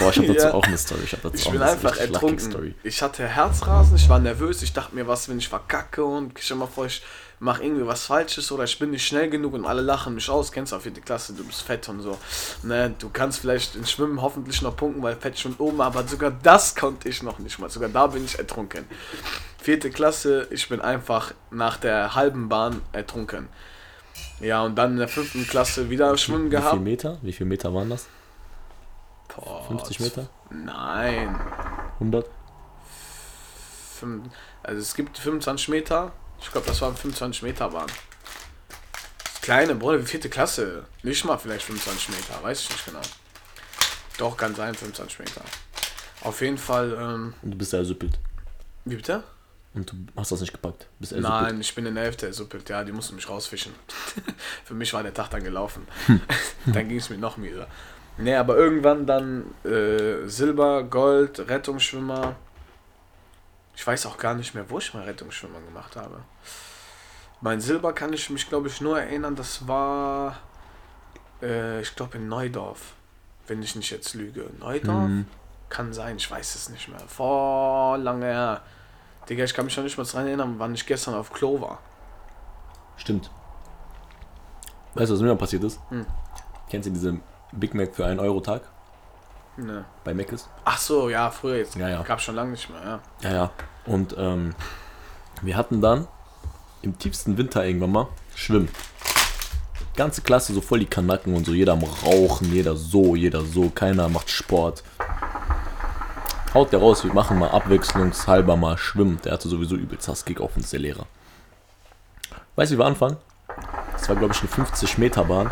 Boah, ich hab dazu Ja. auch eine Story. Ich, hab dazu Ich auch bin eine einfach ertrunken. Story. Ich hatte Herzrasen, ich war nervös, ich dachte mir, was, wenn ich verkacke und stell mal vor, ich mache irgendwie was Falsches oder ich bin nicht schnell genug und alle lachen mich aus. Kennst du auch vierte Klasse, du bist fett und so. Ne, du kannst vielleicht in Schwimmen hoffentlich noch punkten, weil Fett schon oben, aber sogar das konnte ich noch nicht mal. Sogar da bin ich ertrunken. Vierte Klasse, ich bin einfach nach der halben Bahn ertrunken. Ja, und dann in der fünften Klasse wieder Schwimmen Wie viel gehabt. Meter? Wie viel Meter waren das? Boah, 50 Meter? Nein. 100? fünf- also es gibt 25 Meter. Ich glaube, das waren 25 Meter Bahn. Kleine, Bruder, vierte Klasse? Nicht mal vielleicht 25 Meter, weiß ich nicht genau. Doch, kann sein, 25 Meter. Auf jeden Fall, ähm, Und du bist ersuppelt. wie bitte? Und du hast das nicht gepackt. Bist ersuppelt. Nein, ich bin in der Hälfte ersuppelt, ja, die mussten mich rausfischen. Für mich war der Tag dann gelaufen. dann ging es mir noch mieser. Nee, aber irgendwann dann äh, Silber, Gold, Rettungsschwimmer. Ich weiß auch gar nicht mehr, wo ich mal Rettungsschwimmer gemacht habe. Mein Silber kann ich mich, glaube ich, nur erinnern, das war, äh, ich glaube, in Neudorf. Wenn ich nicht jetzt lüge. Neudorf? Mhm. Kann sein, ich weiß es nicht mehr. Vor lange her. Digga, ich kann mich noch nicht mal dran erinnern, wann ich gestern auf Klo war. Stimmt. Weißt du, was mir mal passiert ist? Hm. Kennst du diese Big Mac für 1 Euro Tag Ne. bei Mc's? Ach so, ja, früher jetzt. Ja, ja. Gab schon lange nicht mehr, ja. Ja, ja. Und ähm, wir hatten dann im tiefsten Winter irgendwann mal Schwimmen. Ganze Klasse so voll die Kanacken und so, jeder am Rauchen, jeder so, jeder so, keiner macht Sport. Haut der raus, wir machen mal abwechslungshalber mal Schwimmen. Der hatte sowieso übelst Hasskick auf uns, der Lehrer. Weißt du, wie wir anfangen? Das war, glaube ich, eine 50 Meter Bahn.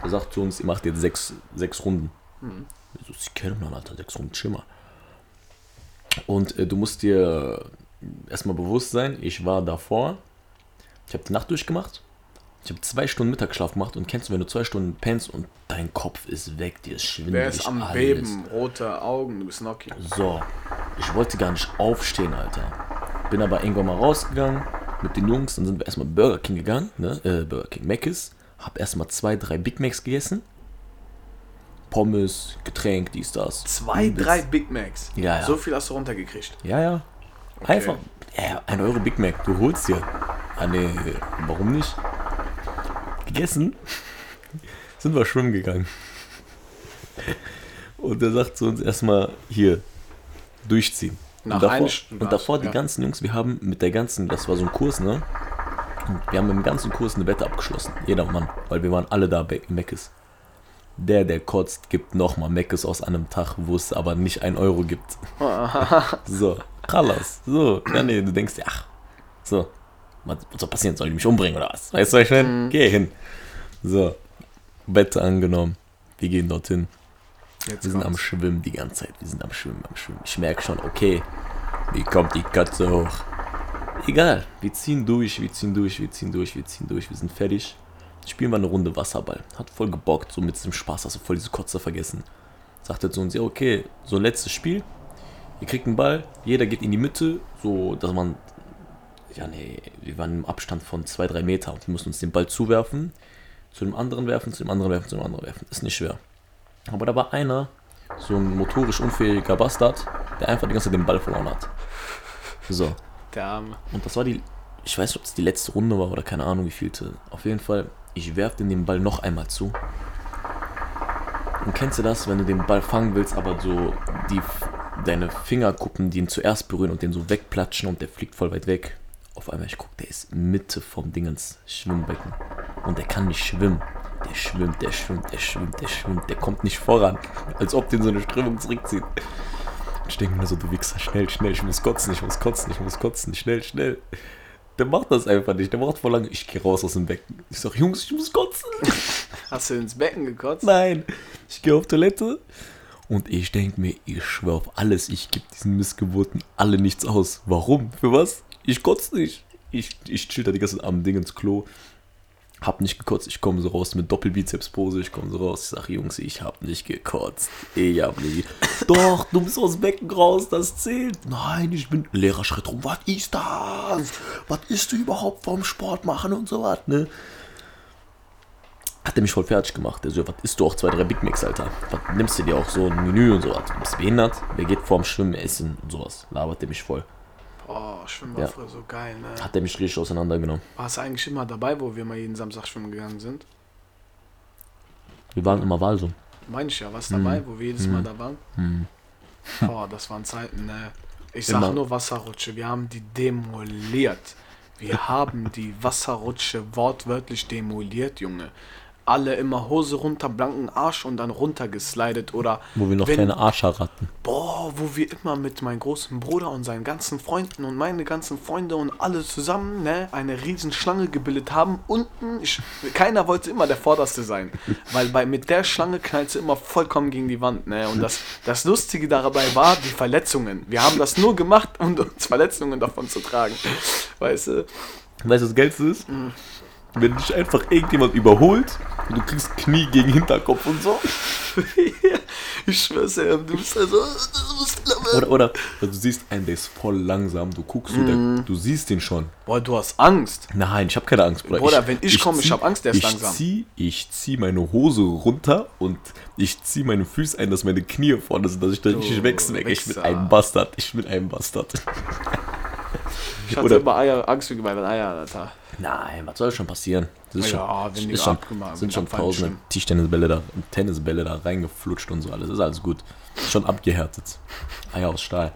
Er sagt zu uns, ihr macht jetzt sechs, sechs Runden. Wir so, sie kennen dann, Alter, sechs Runden, chill mal. Und äh, du musst dir erstmal bewusst sein, ich war davor, ich habe die Nacht durchgemacht, ich habe zwei Stunden Mittagsschlaf gemacht und kennst du, wenn du zwei Stunden pennst und dein Kopf ist weg, dir ist schwindelig Wer ist am alles. Beben? Rote Augen, du bist Noki. So, ich wollte gar nicht aufstehen, Alter. Bin aber irgendwann mal rausgegangen mit den Jungs, dann sind wir erstmal Burger King gegangen, ne? Äh, Burger King Mc's. Hab erstmal zwei, drei Big Macs gegessen. Pommes, Getränk, dies, das. Zwei, Übelst. drei Big Macs. Ja, ja. So viel hast du runtergekriegt. Ja, ja. Einfach. Ja, ein Euro Big Mac, du holst dir. Ah, nee, warum nicht? Gegessen, sind wir schwimmen gegangen. Und er sagt zu uns erstmal, hier, durchziehen. Nach und davor, und davor die ja. ganzen Jungs, wir haben mit der ganzen, das war so ein Kurs, ne? Wir haben mit dem ganzen Kurs eine Wette abgeschlossen. Jeder Mann, weil wir waren alle da bei Meckes. Der, der kotzt, gibt nochmal Meckes aus einem Tag, wo es aber nicht ein Euro gibt. So, Kralas. So, ja, nee, du denkst dir, ach, so, was, soll passieren? Soll die mich umbringen oder was? Weißt du, was ich meine? Geh hin. So, Wette angenommen. Wir gehen dorthin. Jetzt Wir sind am kommt's. Schwimmen die ganze Zeit. Wir sind am Schwimmen, am Schwimmen. Ich merke schon, okay, wie kommt die Katze hoch? Egal, wir ziehen durch, wir ziehen durch, wir ziehen durch, wir ziehen durch, wir sind fertig. Spielen wir eine Runde Wasserball. Hat voll gebockt, so mit diesem Spaß, hast du voll diese Kotze vergessen. Sagt er zu uns, ja, okay, so letztes Spiel. Ihr kriegt einen Ball, jeder geht in die Mitte, so dass man. Ja, nee, wir waren im Abstand von 2-3 Meter und wir mussten uns den Ball zuwerfen, zu dem anderen werfen, zu dem anderen werfen, zu dem anderen werfen. Ist nicht schwer. Aber da war einer, so ein motorisch unfähiger Bastard, der einfach die ganze Zeit den Ball verloren hat. So. Arme. Und das war die, ich weiß nicht, ob es die letzte Runde war oder keine Ahnung, wie vielte. Auf jeden Fall, ich werf den den Ball noch einmal zu. Und kennst du das, wenn du den Ball fangen willst, aber so die, deine Fingerkuppen, die ihn zuerst berühren und den so wegplatschen und der fliegt voll weit weg. Auf einmal, ich guck, der ist Mitte vom Dingens Schwimmbecken. Und der kann nicht schwimmen. Der schwimmt, der schwimmt, der schwimmt, der schwimmt, der kommt nicht voran. Als ob den so eine Strömung zurückzieht. Ich denke mir so, du Wichser, schnell, schnell, ich muss kotzen, ich muss kotzen, ich muss kotzen, schnell, schnell. Der macht das einfach nicht, der macht vor lange. Ich gehe raus aus dem Becken. Ich sag, Jungs, ich muss kotzen. Hast du ins Becken gekotzt? Nein, ich gehe auf Toilette und ich denke mir, ich schwör auf alles, ich gebe diesen Missgeburten alle nichts aus. Warum? Für was? Ich kotze nicht. Ich, ich chill da die ganze Zeit am Ding ins Klo. Hab nicht gekotzt, ich komme so raus mit Doppelbizeps-Pose, ich komme so raus, ich sag, Jungs, ich hab nicht gekotzt. Ich hab nicht. Doch, du bist aus dem Becken raus, das zählt. Nein, ich bin. Lehrer schritt rum, was ist das? Was ist du überhaupt vom Sport machen und so was, ne? Hat er mich voll fertig gemacht. Der so, was isst du auch zwei, drei Big Macs, Alter? Was nimmst du dir auch so ein Menü und sowas? Du bist behindert? Wer geht vorm Schwimmen essen und sowas? Labert der mich voll. Oh, Schwimmen war Ja. früher so geil, ne? Hat der mich richtig auseinandergenommen. Warst du eigentlich immer dabei, wo wir mal jeden Samstag schwimmen gegangen sind? Wir waren immer Walsum. Meine ich ja, warst du dabei, wo wir jedes Mal da waren? Boah, das waren Zeiten, ne? Ich sag Immer. nur Wasserrutsche, wir haben die demoliert. Wir haben die Wasserrutsche wortwörtlich demoliert, Junge. Alle immer Hose runter, blanken Arsch und dann runtergeslidet oder Wo wir noch wenn- kleine Arscher hatten. Boah, wo wir immer mit meinem großen Bruder und seinen ganzen Freunden und meine ganzen Freunde und alle zusammen, ne, eine riesen Schlange gebildet haben. Unten, ich, keiner wollte immer der Vorderste sein, weil bei, mit der Schlange knallst du immer vollkommen gegen die Wand, ne. Und das, das Lustige dabei war die Verletzungen. Wir haben das nur gemacht, um uns Verletzungen davon zu tragen. Weißt du? Weißt du, was das Geilste ist? Wenn dich einfach irgendjemand überholt Du kriegst Knie gegen Hinterkopf und so. ich schwör's ja, du bist also. Du bist Oder, oder, oder du siehst einen, der ist voll langsam. Du guckst, so, der, du siehst den schon. Boah, du hast Angst. Nein, ich habe keine Angst, Bruder. Bruder, wenn ich komme, ich zieh- hab Angst, der ist ich langsam. Zieh, ich zieh meine Hose runter und ich zieh meine Füße ein, dass meine Knie vorne sind, dass ich da richtig wechseln Ich bin ein Bastard. Ich bin ein Bastard. Ich hatte Oder- immer Eier, Angst wegen meinen Eiern, Alter. Nein, was soll schon passieren? Das ist Ja, schon, ist schon, sind schon tausende. Tischtennisbälle da, Tennisbälle da reingeflutscht und so alles. Ist alles gut. Schon abgehärtet. Eier aus Stahl.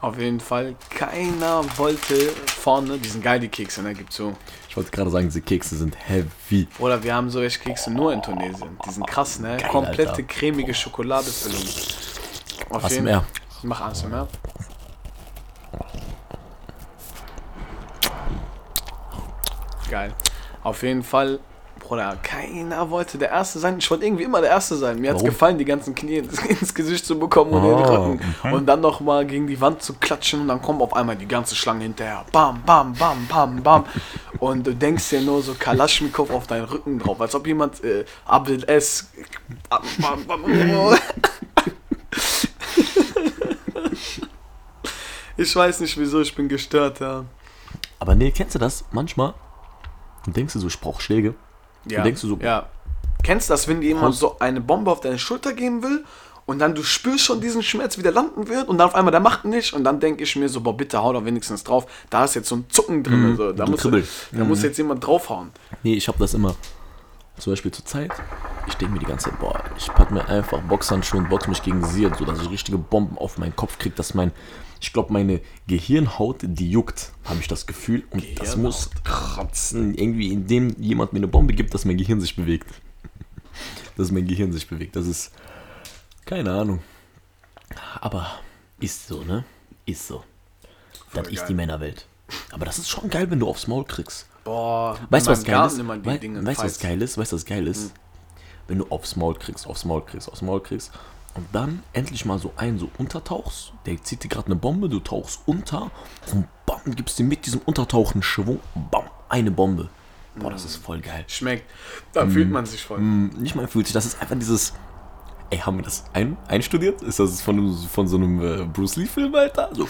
Auf jeden Fall, keiner wollte vorne, die sind geil, die Kekse, ne, gibt's so. Ich wollte gerade sagen, diese Kekse sind heavy. Oder wir haben solche Kekse nur in Tunesien. Die sind krass, ne? Geil, Komplette Alter. cremige Schokoladefüllung. Auf Was jeden- mehr? Mach ASMR. Geil. Auf jeden Fall, Bruder, keiner wollte der Erste sein. Ich wollte irgendwie immer der Erste sein. Mir hat's Warum? gefallen, die ganzen Knie ins, Gesicht zu bekommen und den Ah, Rücken. Und dann nochmal gegen die Wand zu klatschen und dann kommt auf einmal die ganze Schlange hinterher. Bam, bam, bam, bam, bam. Und du denkst dir nur so Kalaschnikow auf deinen Rücken drauf, als ob jemand äh, Abdel S. Bam, bam, bam, Ich weiß nicht wieso, ich bin gestört, ja. Aber nee, kennst du das? Manchmal du denkst du so, Schläge. Ja. denkst du so- Ja. Kennst du das, wenn dir jemand so eine Bombe auf deine Schulter geben will und dann du spürst schon diesen Schmerz, wie der landen wird und dann auf einmal der macht nicht und dann denke ich mir so, boah, bitte hau da wenigstens drauf. Da ist jetzt so ein Zucken drin. so. Da, so ein muss, da muss jetzt jemand draufhauen. Nee, ich habe das immer. Zum Beispiel zur Zeit. Ich denke mir die ganze Zeit, boah, ich pack mir einfach Boxhandschuhe und box mich gegen sie, so dass ich richtige Bomben auf meinen Kopf krieg, dass mein, ich glaube, meine Gehirnhaut, die juckt, habe ich das Gefühl. Und das muss kratzen, irgendwie, indem jemand mir eine Bombe gibt, dass mein Gehirn sich bewegt. Dass mein Gehirn sich bewegt. Das ist, keine Ahnung. Aber ist so, ne? Ist so. Das Voll ist geil. die Männerwelt. Aber das ist schon geil, wenn du aufs Maul kriegst. Boah, Weißt du, was geil ist? weißt du, was geil ist? Weißt du, was geil ist? Wenn du aufs Maul kriegst, aufs Maul kriegst, aufs Maul kriegst und dann endlich mal so einen so untertauchst, der zieht dir gerade eine Bombe, du tauchst unter und bam, gibst dir mit diesem Untertauchen Schwung, bam, eine Bombe. Boah, das ist voll geil. Schmeckt. Da fühlt man sich voll. Mm, Nicht mal fühlt sich, das ist einfach dieses. Ey, haben wir das ein, einstudiert? Ist das von, von so einem äh, Bruce Lee-Film, Alter? So,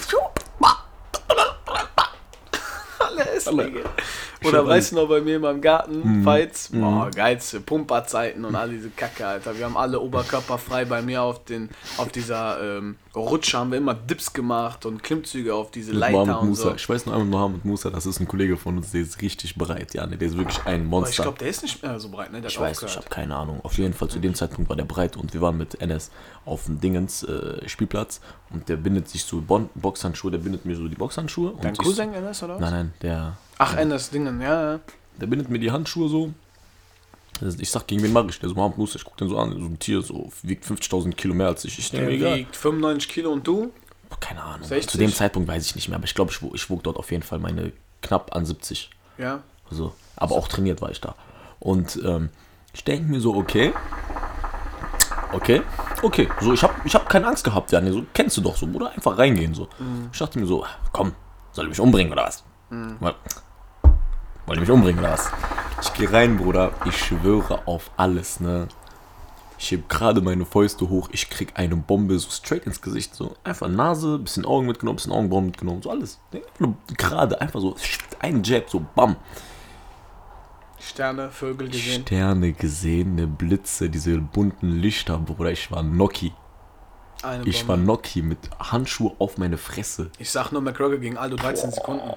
Schon Oder weißt du noch, bei mir in meinem Garten, Mhm. Fights, boah, geilste Pumperzeiten und all diese Kacke, Alter. Wir haben alle oberkörperfrei bei mir auf den, auf dieser ähm, Rutsche haben wir immer Dips gemacht und Klimmzüge auf diese mit Leiter Mohammed und Musa. so. Ich weiß noch einmal Mohammed Musa, das ist ein Kollege von uns, der ist richtig bereit. Ja, ne, der ist wirklich ein Aber ich Monster. glaube, der ist nicht mehr so breit, ne? Der Ich weiß, ich habe keine Ahnung. Auf jeden Fall zu dem Zeitpunkt war der breit und wir waren mit NS auf dem Dingens äh, Spielplatz und der bindet sich so Bon Boxhandschuhe, der bindet mir so die Boxhandschuhe. Dein und ich- Cousin NS oder was? Nein, nein, der, Ach, NS Dingen, ja, ja. der bindet mir die Handschuhe so. Ich sag, gegen wen mache ich? Der so, Musa, ich guck den so an, so ein Tier, so wiegt 50.000 Kilo mehr als ich. Ich Der egal. wiegt 95 Kilo und du? Keine Ahnung. 60? Zu dem Zeitpunkt weiß ich nicht mehr, aber ich glaube, ich, wog- ich wog dort auf jeden Fall meine knapp an 70. Ja. Also, aber auch trainiert war ich da. Und ähm, ich denke mir so, okay. Okay, okay. So, ich habe ich hab keine Angst gehabt, ja. So, kennst du doch so, Bruder, einfach reingehen. So. Ich dachte mir so, komm, soll ich mich umbringen oder was? Mal- Wollt ihr mich umbringen oder was? Ich gehe rein, Bruder. Ich schwöre auf alles, ne? Ich heb gerade meine Fäuste hoch, ich krieg eine Bombe so straight ins Gesicht. So einfach Nase, bisschen Augen mitgenommen, bisschen Augenbrauen mitgenommen, so alles. Nur Gerade, einfach so ein Jab, so bam. Sterne, Vögel gesehen. Sterne gesehen, ne Blitze, diese bunten Lichter, Bruder. Ich war Noki. Eine Ich war. Noki mit Handschuhe auf meine Fresse. Ich sag nur McGregor gegen Aldo 13 Sekunden.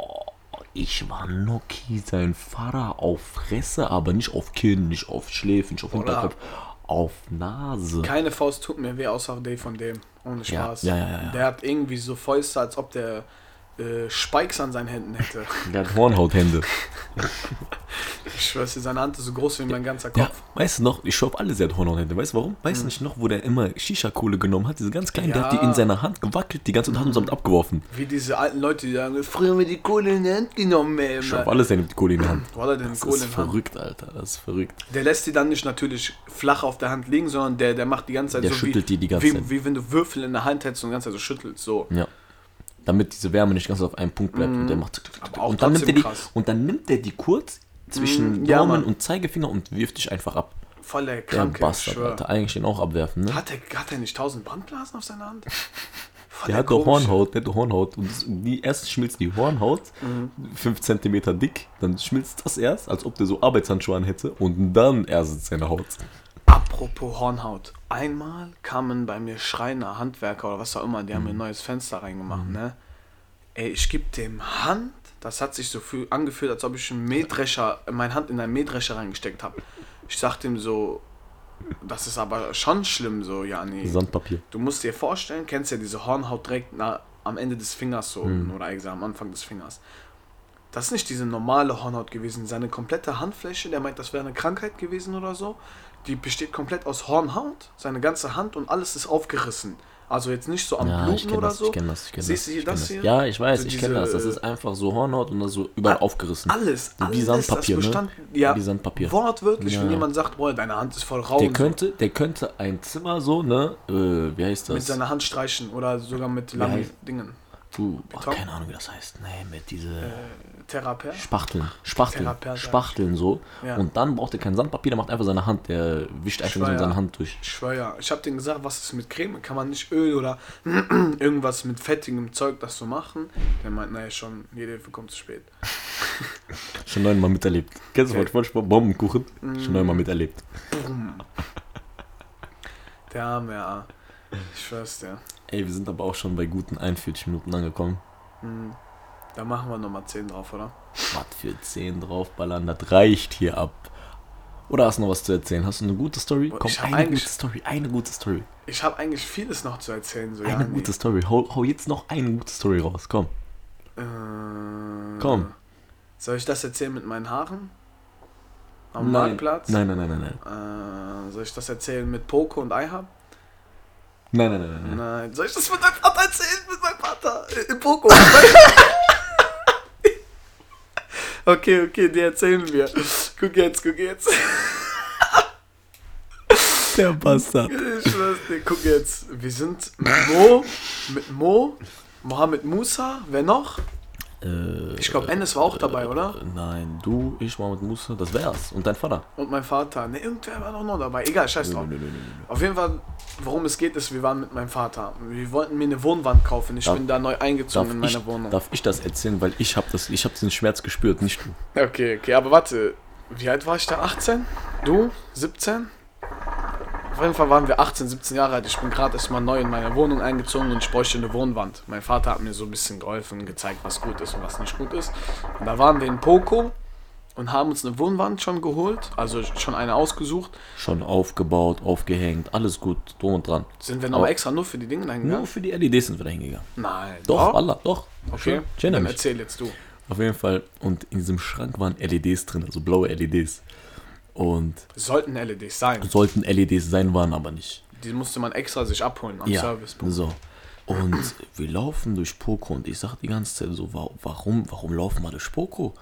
Ich war Noki, sein Vater auf Fresse, aber nicht auf Kinn, nicht auf Schläfen, nicht auf Hinterkopf, auf Nase. Keine Faust tut mir weh, außer die von dem. Ohne Spaß. ja, ja, ja, ja. Der hat irgendwie so Fäuste, als ob der äh, Spikes an seinen Händen hätte. Der hat Hornhauthände. Ich schwör's dir, seine Hand ist so groß wie mein ganzer Ja, Kopf. weißt du noch, ich schwör auf alle, sie hat Hornhauthände. Weißt du warum? Weißt du nicht noch, wo der immer Shisha-Kohle genommen hat? Diese ganz kleinen, der hat die Ja. in seiner Hand gewackelt, die ganze Zeit und hat uns damit abgeworfen. Wie diese alten Leute, die sagen, früher haben wir die Kohle in die Hand genommen, ey. Ich schwör auf alles, der nimmt die Kohle in die Hand. Wo hat er denn Das Kohle ist in der Hand? verrückt, Alter. Das ist verrückt. Der lässt die dann nicht natürlich flach auf der Hand liegen, sondern der, der macht die ganze Zeit Der so schüttelt wie, die die ganze wie, Zeit. wie wenn du Würfel in der Hand hättest und die ganze Zeit so schüttelst. So. Ja. Damit diese Wärme nicht ganz auf einem Punkt bleibt. Und der macht. Und dann, nimmt er die, krass. und dann nimmt er die kurz zwischen Mm, ja, Daumen Mann. und Zeigefinger und wirft dich einfach ab. voll der Der Kranke, ich Bastard, schwör. Alter. Eigentlich den auch abwerfen, ne? Hat er, hat er nicht tausend Brandblasen auf seiner Hand? Voll Der hat doch. Hornhaut, der hat Hornhaut. Und die erst schmilzt die Hornhaut, Mhm. 5 cm dick, dann schmilzt das erst, als ob der so Arbeitshandschuhe an hätte, und dann erst seine Haut. Apropos Hornhaut. Einmal kamen bei mir Schreiner, Handwerker oder was auch immer, die haben mir ein neues Fenster reingemacht, ne? Ey, ich geb dem Hand, das hat sich so viel angefühlt, als ob ich einen Mähdrescher, meine Hand in einen Mähdrescher reingesteckt habe. Ich sag dem so, das ist aber schon schlimm so, ja, nee. Sandpapier. Du musst dir vorstellen, kennst ja diese Hornhaut direkt na, am Ende des Fingers so, Mhm. oder eigentlich am Anfang des Fingers. Das ist nicht diese normale Hornhaut gewesen. Seine komplette Handfläche, der meint, das wäre eine Krankheit gewesen oder so. Die besteht komplett aus Hornhaut, seine ganze Hand und alles ist aufgerissen. Also jetzt nicht so am Ja, ich Bluten kenne oder das, so. ich kenne das, ich kenne Siehst das. du hier ich kenn das hier? Ja, ich weiß, So ich kenne das. Das ist einfach so Hornhaut und das so überall aufgerissen. Alles, Wie alles, Sandpapier, das ne? bestand, ja, Wie Sandpapier. Wortwörtlich, wenn Ja. jemand sagt, boah, deine Hand ist voll rau Der und so, könnte, der könnte ein Zimmer so, ne, äh, wie heißt mit das? seiner Hand streichen oder sogar mit langen Dingen. Du, oh, keine Ahnung, wie das heißt. Nee, mit diese Äh, Theraper? Spachteln. Spachteln. Therapeut, ja. Spachteln so. Ja. Und dann braucht er kein Sandpapier, der macht einfach seine Hand, der wischt einfach schwör, so seine ja. Hand durch. Ja. Ich hab denen gesagt, was ist mit Creme? Kann man nicht Öl oder irgendwas mit fettigem Zeug das so machen? Der meint, naja, schon, jede Hilfe kommt zu spät. Schon neunmal miterlebt. Kennst du Okay. SpongeBob Bombenkuchen? Mm. Schon neunmal miterlebt. Der Arme, ja. Ich schwör's dir. Ey, wir sind aber auch schon bei guten 41 Minuten angekommen. Hm. Da machen wir nochmal 10 drauf, oder? Was für 10 draufballern, das reicht hier ab. Oder hast du noch was zu erzählen? Hast du eine gute Story? Boah, Komm, eine eigentlich- gute Story, eine gute Story. Ich habe eigentlich vieles noch zu erzählen. So, Eine ja, nee. gute Story. Hau, hau jetzt noch eine gute Story raus, komm. Äh, Komm. Soll ich das erzählen mit meinen Haaren? Am Nein. Marktplatz? Nein, nein, nein, nein, nein. Äh, soll ich das erzählen mit Poco und Ihab? Nein, nein, nein, nein. nein. Soll ich das mit meinem Vater erzählen? Mit meinem Vater? Äh, Im Poco? okay, okay, die erzählen wir. Guck jetzt, guck jetzt. Der Bastard. Ich schwör's dir, guck jetzt. Wir sind mit Mo, mit Mo, Mohammed Musa, wer noch? Äh, Ich glaube, Ennis war auch dabei, oder? Nein, du, ich, Mohammed Musa, das wär's. Und dein Vater. Und mein Vater. Ne, irgendwer war doch noch dabei. Egal, scheiß drauf. Auf jeden Fall, worum es geht, ist, wir waren mit meinem Vater. Wir wollten mir eine Wohnwand kaufen. Ich Darf- bin da neu eingezogen in ich, meine Wohnung. darf ich das erzählen, weil ich habe das, ich habe den Schmerz gespürt, nicht du. Okay, okay, aber warte. Wie alt war ich da? 18? Du? 17? Auf jeden Fall waren wir 18, 17 Jahre alt. Ich bin gerade erst mal neu in meine Wohnung eingezogen und ich bräuchte eine Wohnwand. Mein Vater hat mir so ein bisschen geholfen, gezeigt, was gut ist und was nicht gut ist. Und da waren wir in Poco und haben uns eine Wohnwand schon geholt, also schon eine ausgesucht. Schon aufgebaut, aufgehängt, alles gut, drum und dran. Sind wir Aber- extra nur für die Dinge eingegangen? Nur für die LEDs sind wir da hingegangen. Nein. Doch, Ja? Allah, doch. Okay, erinnere dann mich. erzähl jetzt du. Auf jeden Fall. Und in diesem Schrank waren LEDs drin, also blaue LEDs. Und Sollten LEDs sein. sollten LEDs sein, waren aber nicht. Die musste man extra sich abholen am Ja, Servicepunkt. so. Und wir laufen durch Poco und ich sag die ganze Zeit so, wa- warum, warum laufen wir durch Poco?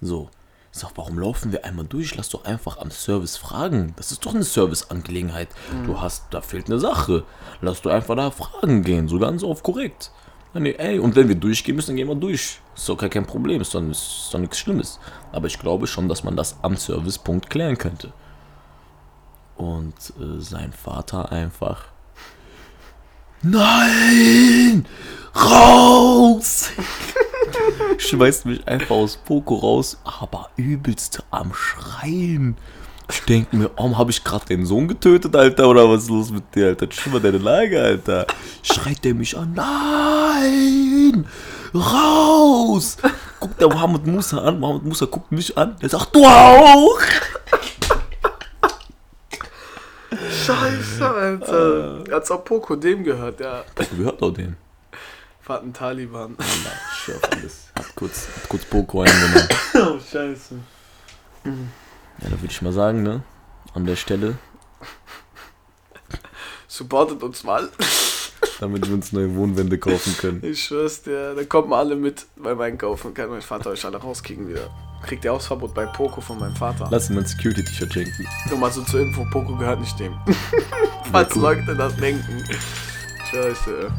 So. Ich sag, warum laufen wir einmal durch? Lass doch einfach am Service fragen. Das ist doch eine Serviceangelegenheit. Du hast, da fehlt eine Sache. Lass doch einfach da fragen gehen. So ganz auf korrekt. Nee, ey, und wenn wir durchgehen müssen, dann gehen wir durch. Ist doch gar kein Problem, ist doch, ist doch nichts Schlimmes. Aber ich glaube schon, dass man das am Servicepunkt klären könnte. Und äh, sein Vater einfach. Nein! Raus! Schmeißt mich einfach aus Poco raus, aber übelst am Schreien. Ich denke mir, warum habe ich gerade den Sohn getötet, Alter? Oder was ist los mit dir, Alter? Chill mal deine Lage, Alter. Schreit der mich an, nein! Raus! Guckt der Mohammed Musa an, Mohammed Musa guckt mich an, der sagt, du auch! Scheiße, Alter. Als ob Poco dem gehört, ja. Du gehört doch den. War ein Taliban. Allah, ich schwör alles. Hat kurz, hat kurz Poco eingenommen. Oh, scheiße. Ja, da würde ich mal sagen, ne? An der Stelle, Supportet uns mal. damit wir uns neue Wohnwände kaufen können. Ich schwör's dir, da kommt mal alle mit beim Einkaufen. Kann mein Vater euch alle rauskicken wieder. Kriegt ihr Hausverbot bei Poco von meinem Vater. Lass ihm ein Security-T-Shirt schenken. Nur mal so zur Info, Poco gehört nicht dem. Falls cool. Leute das denken. Scheiße.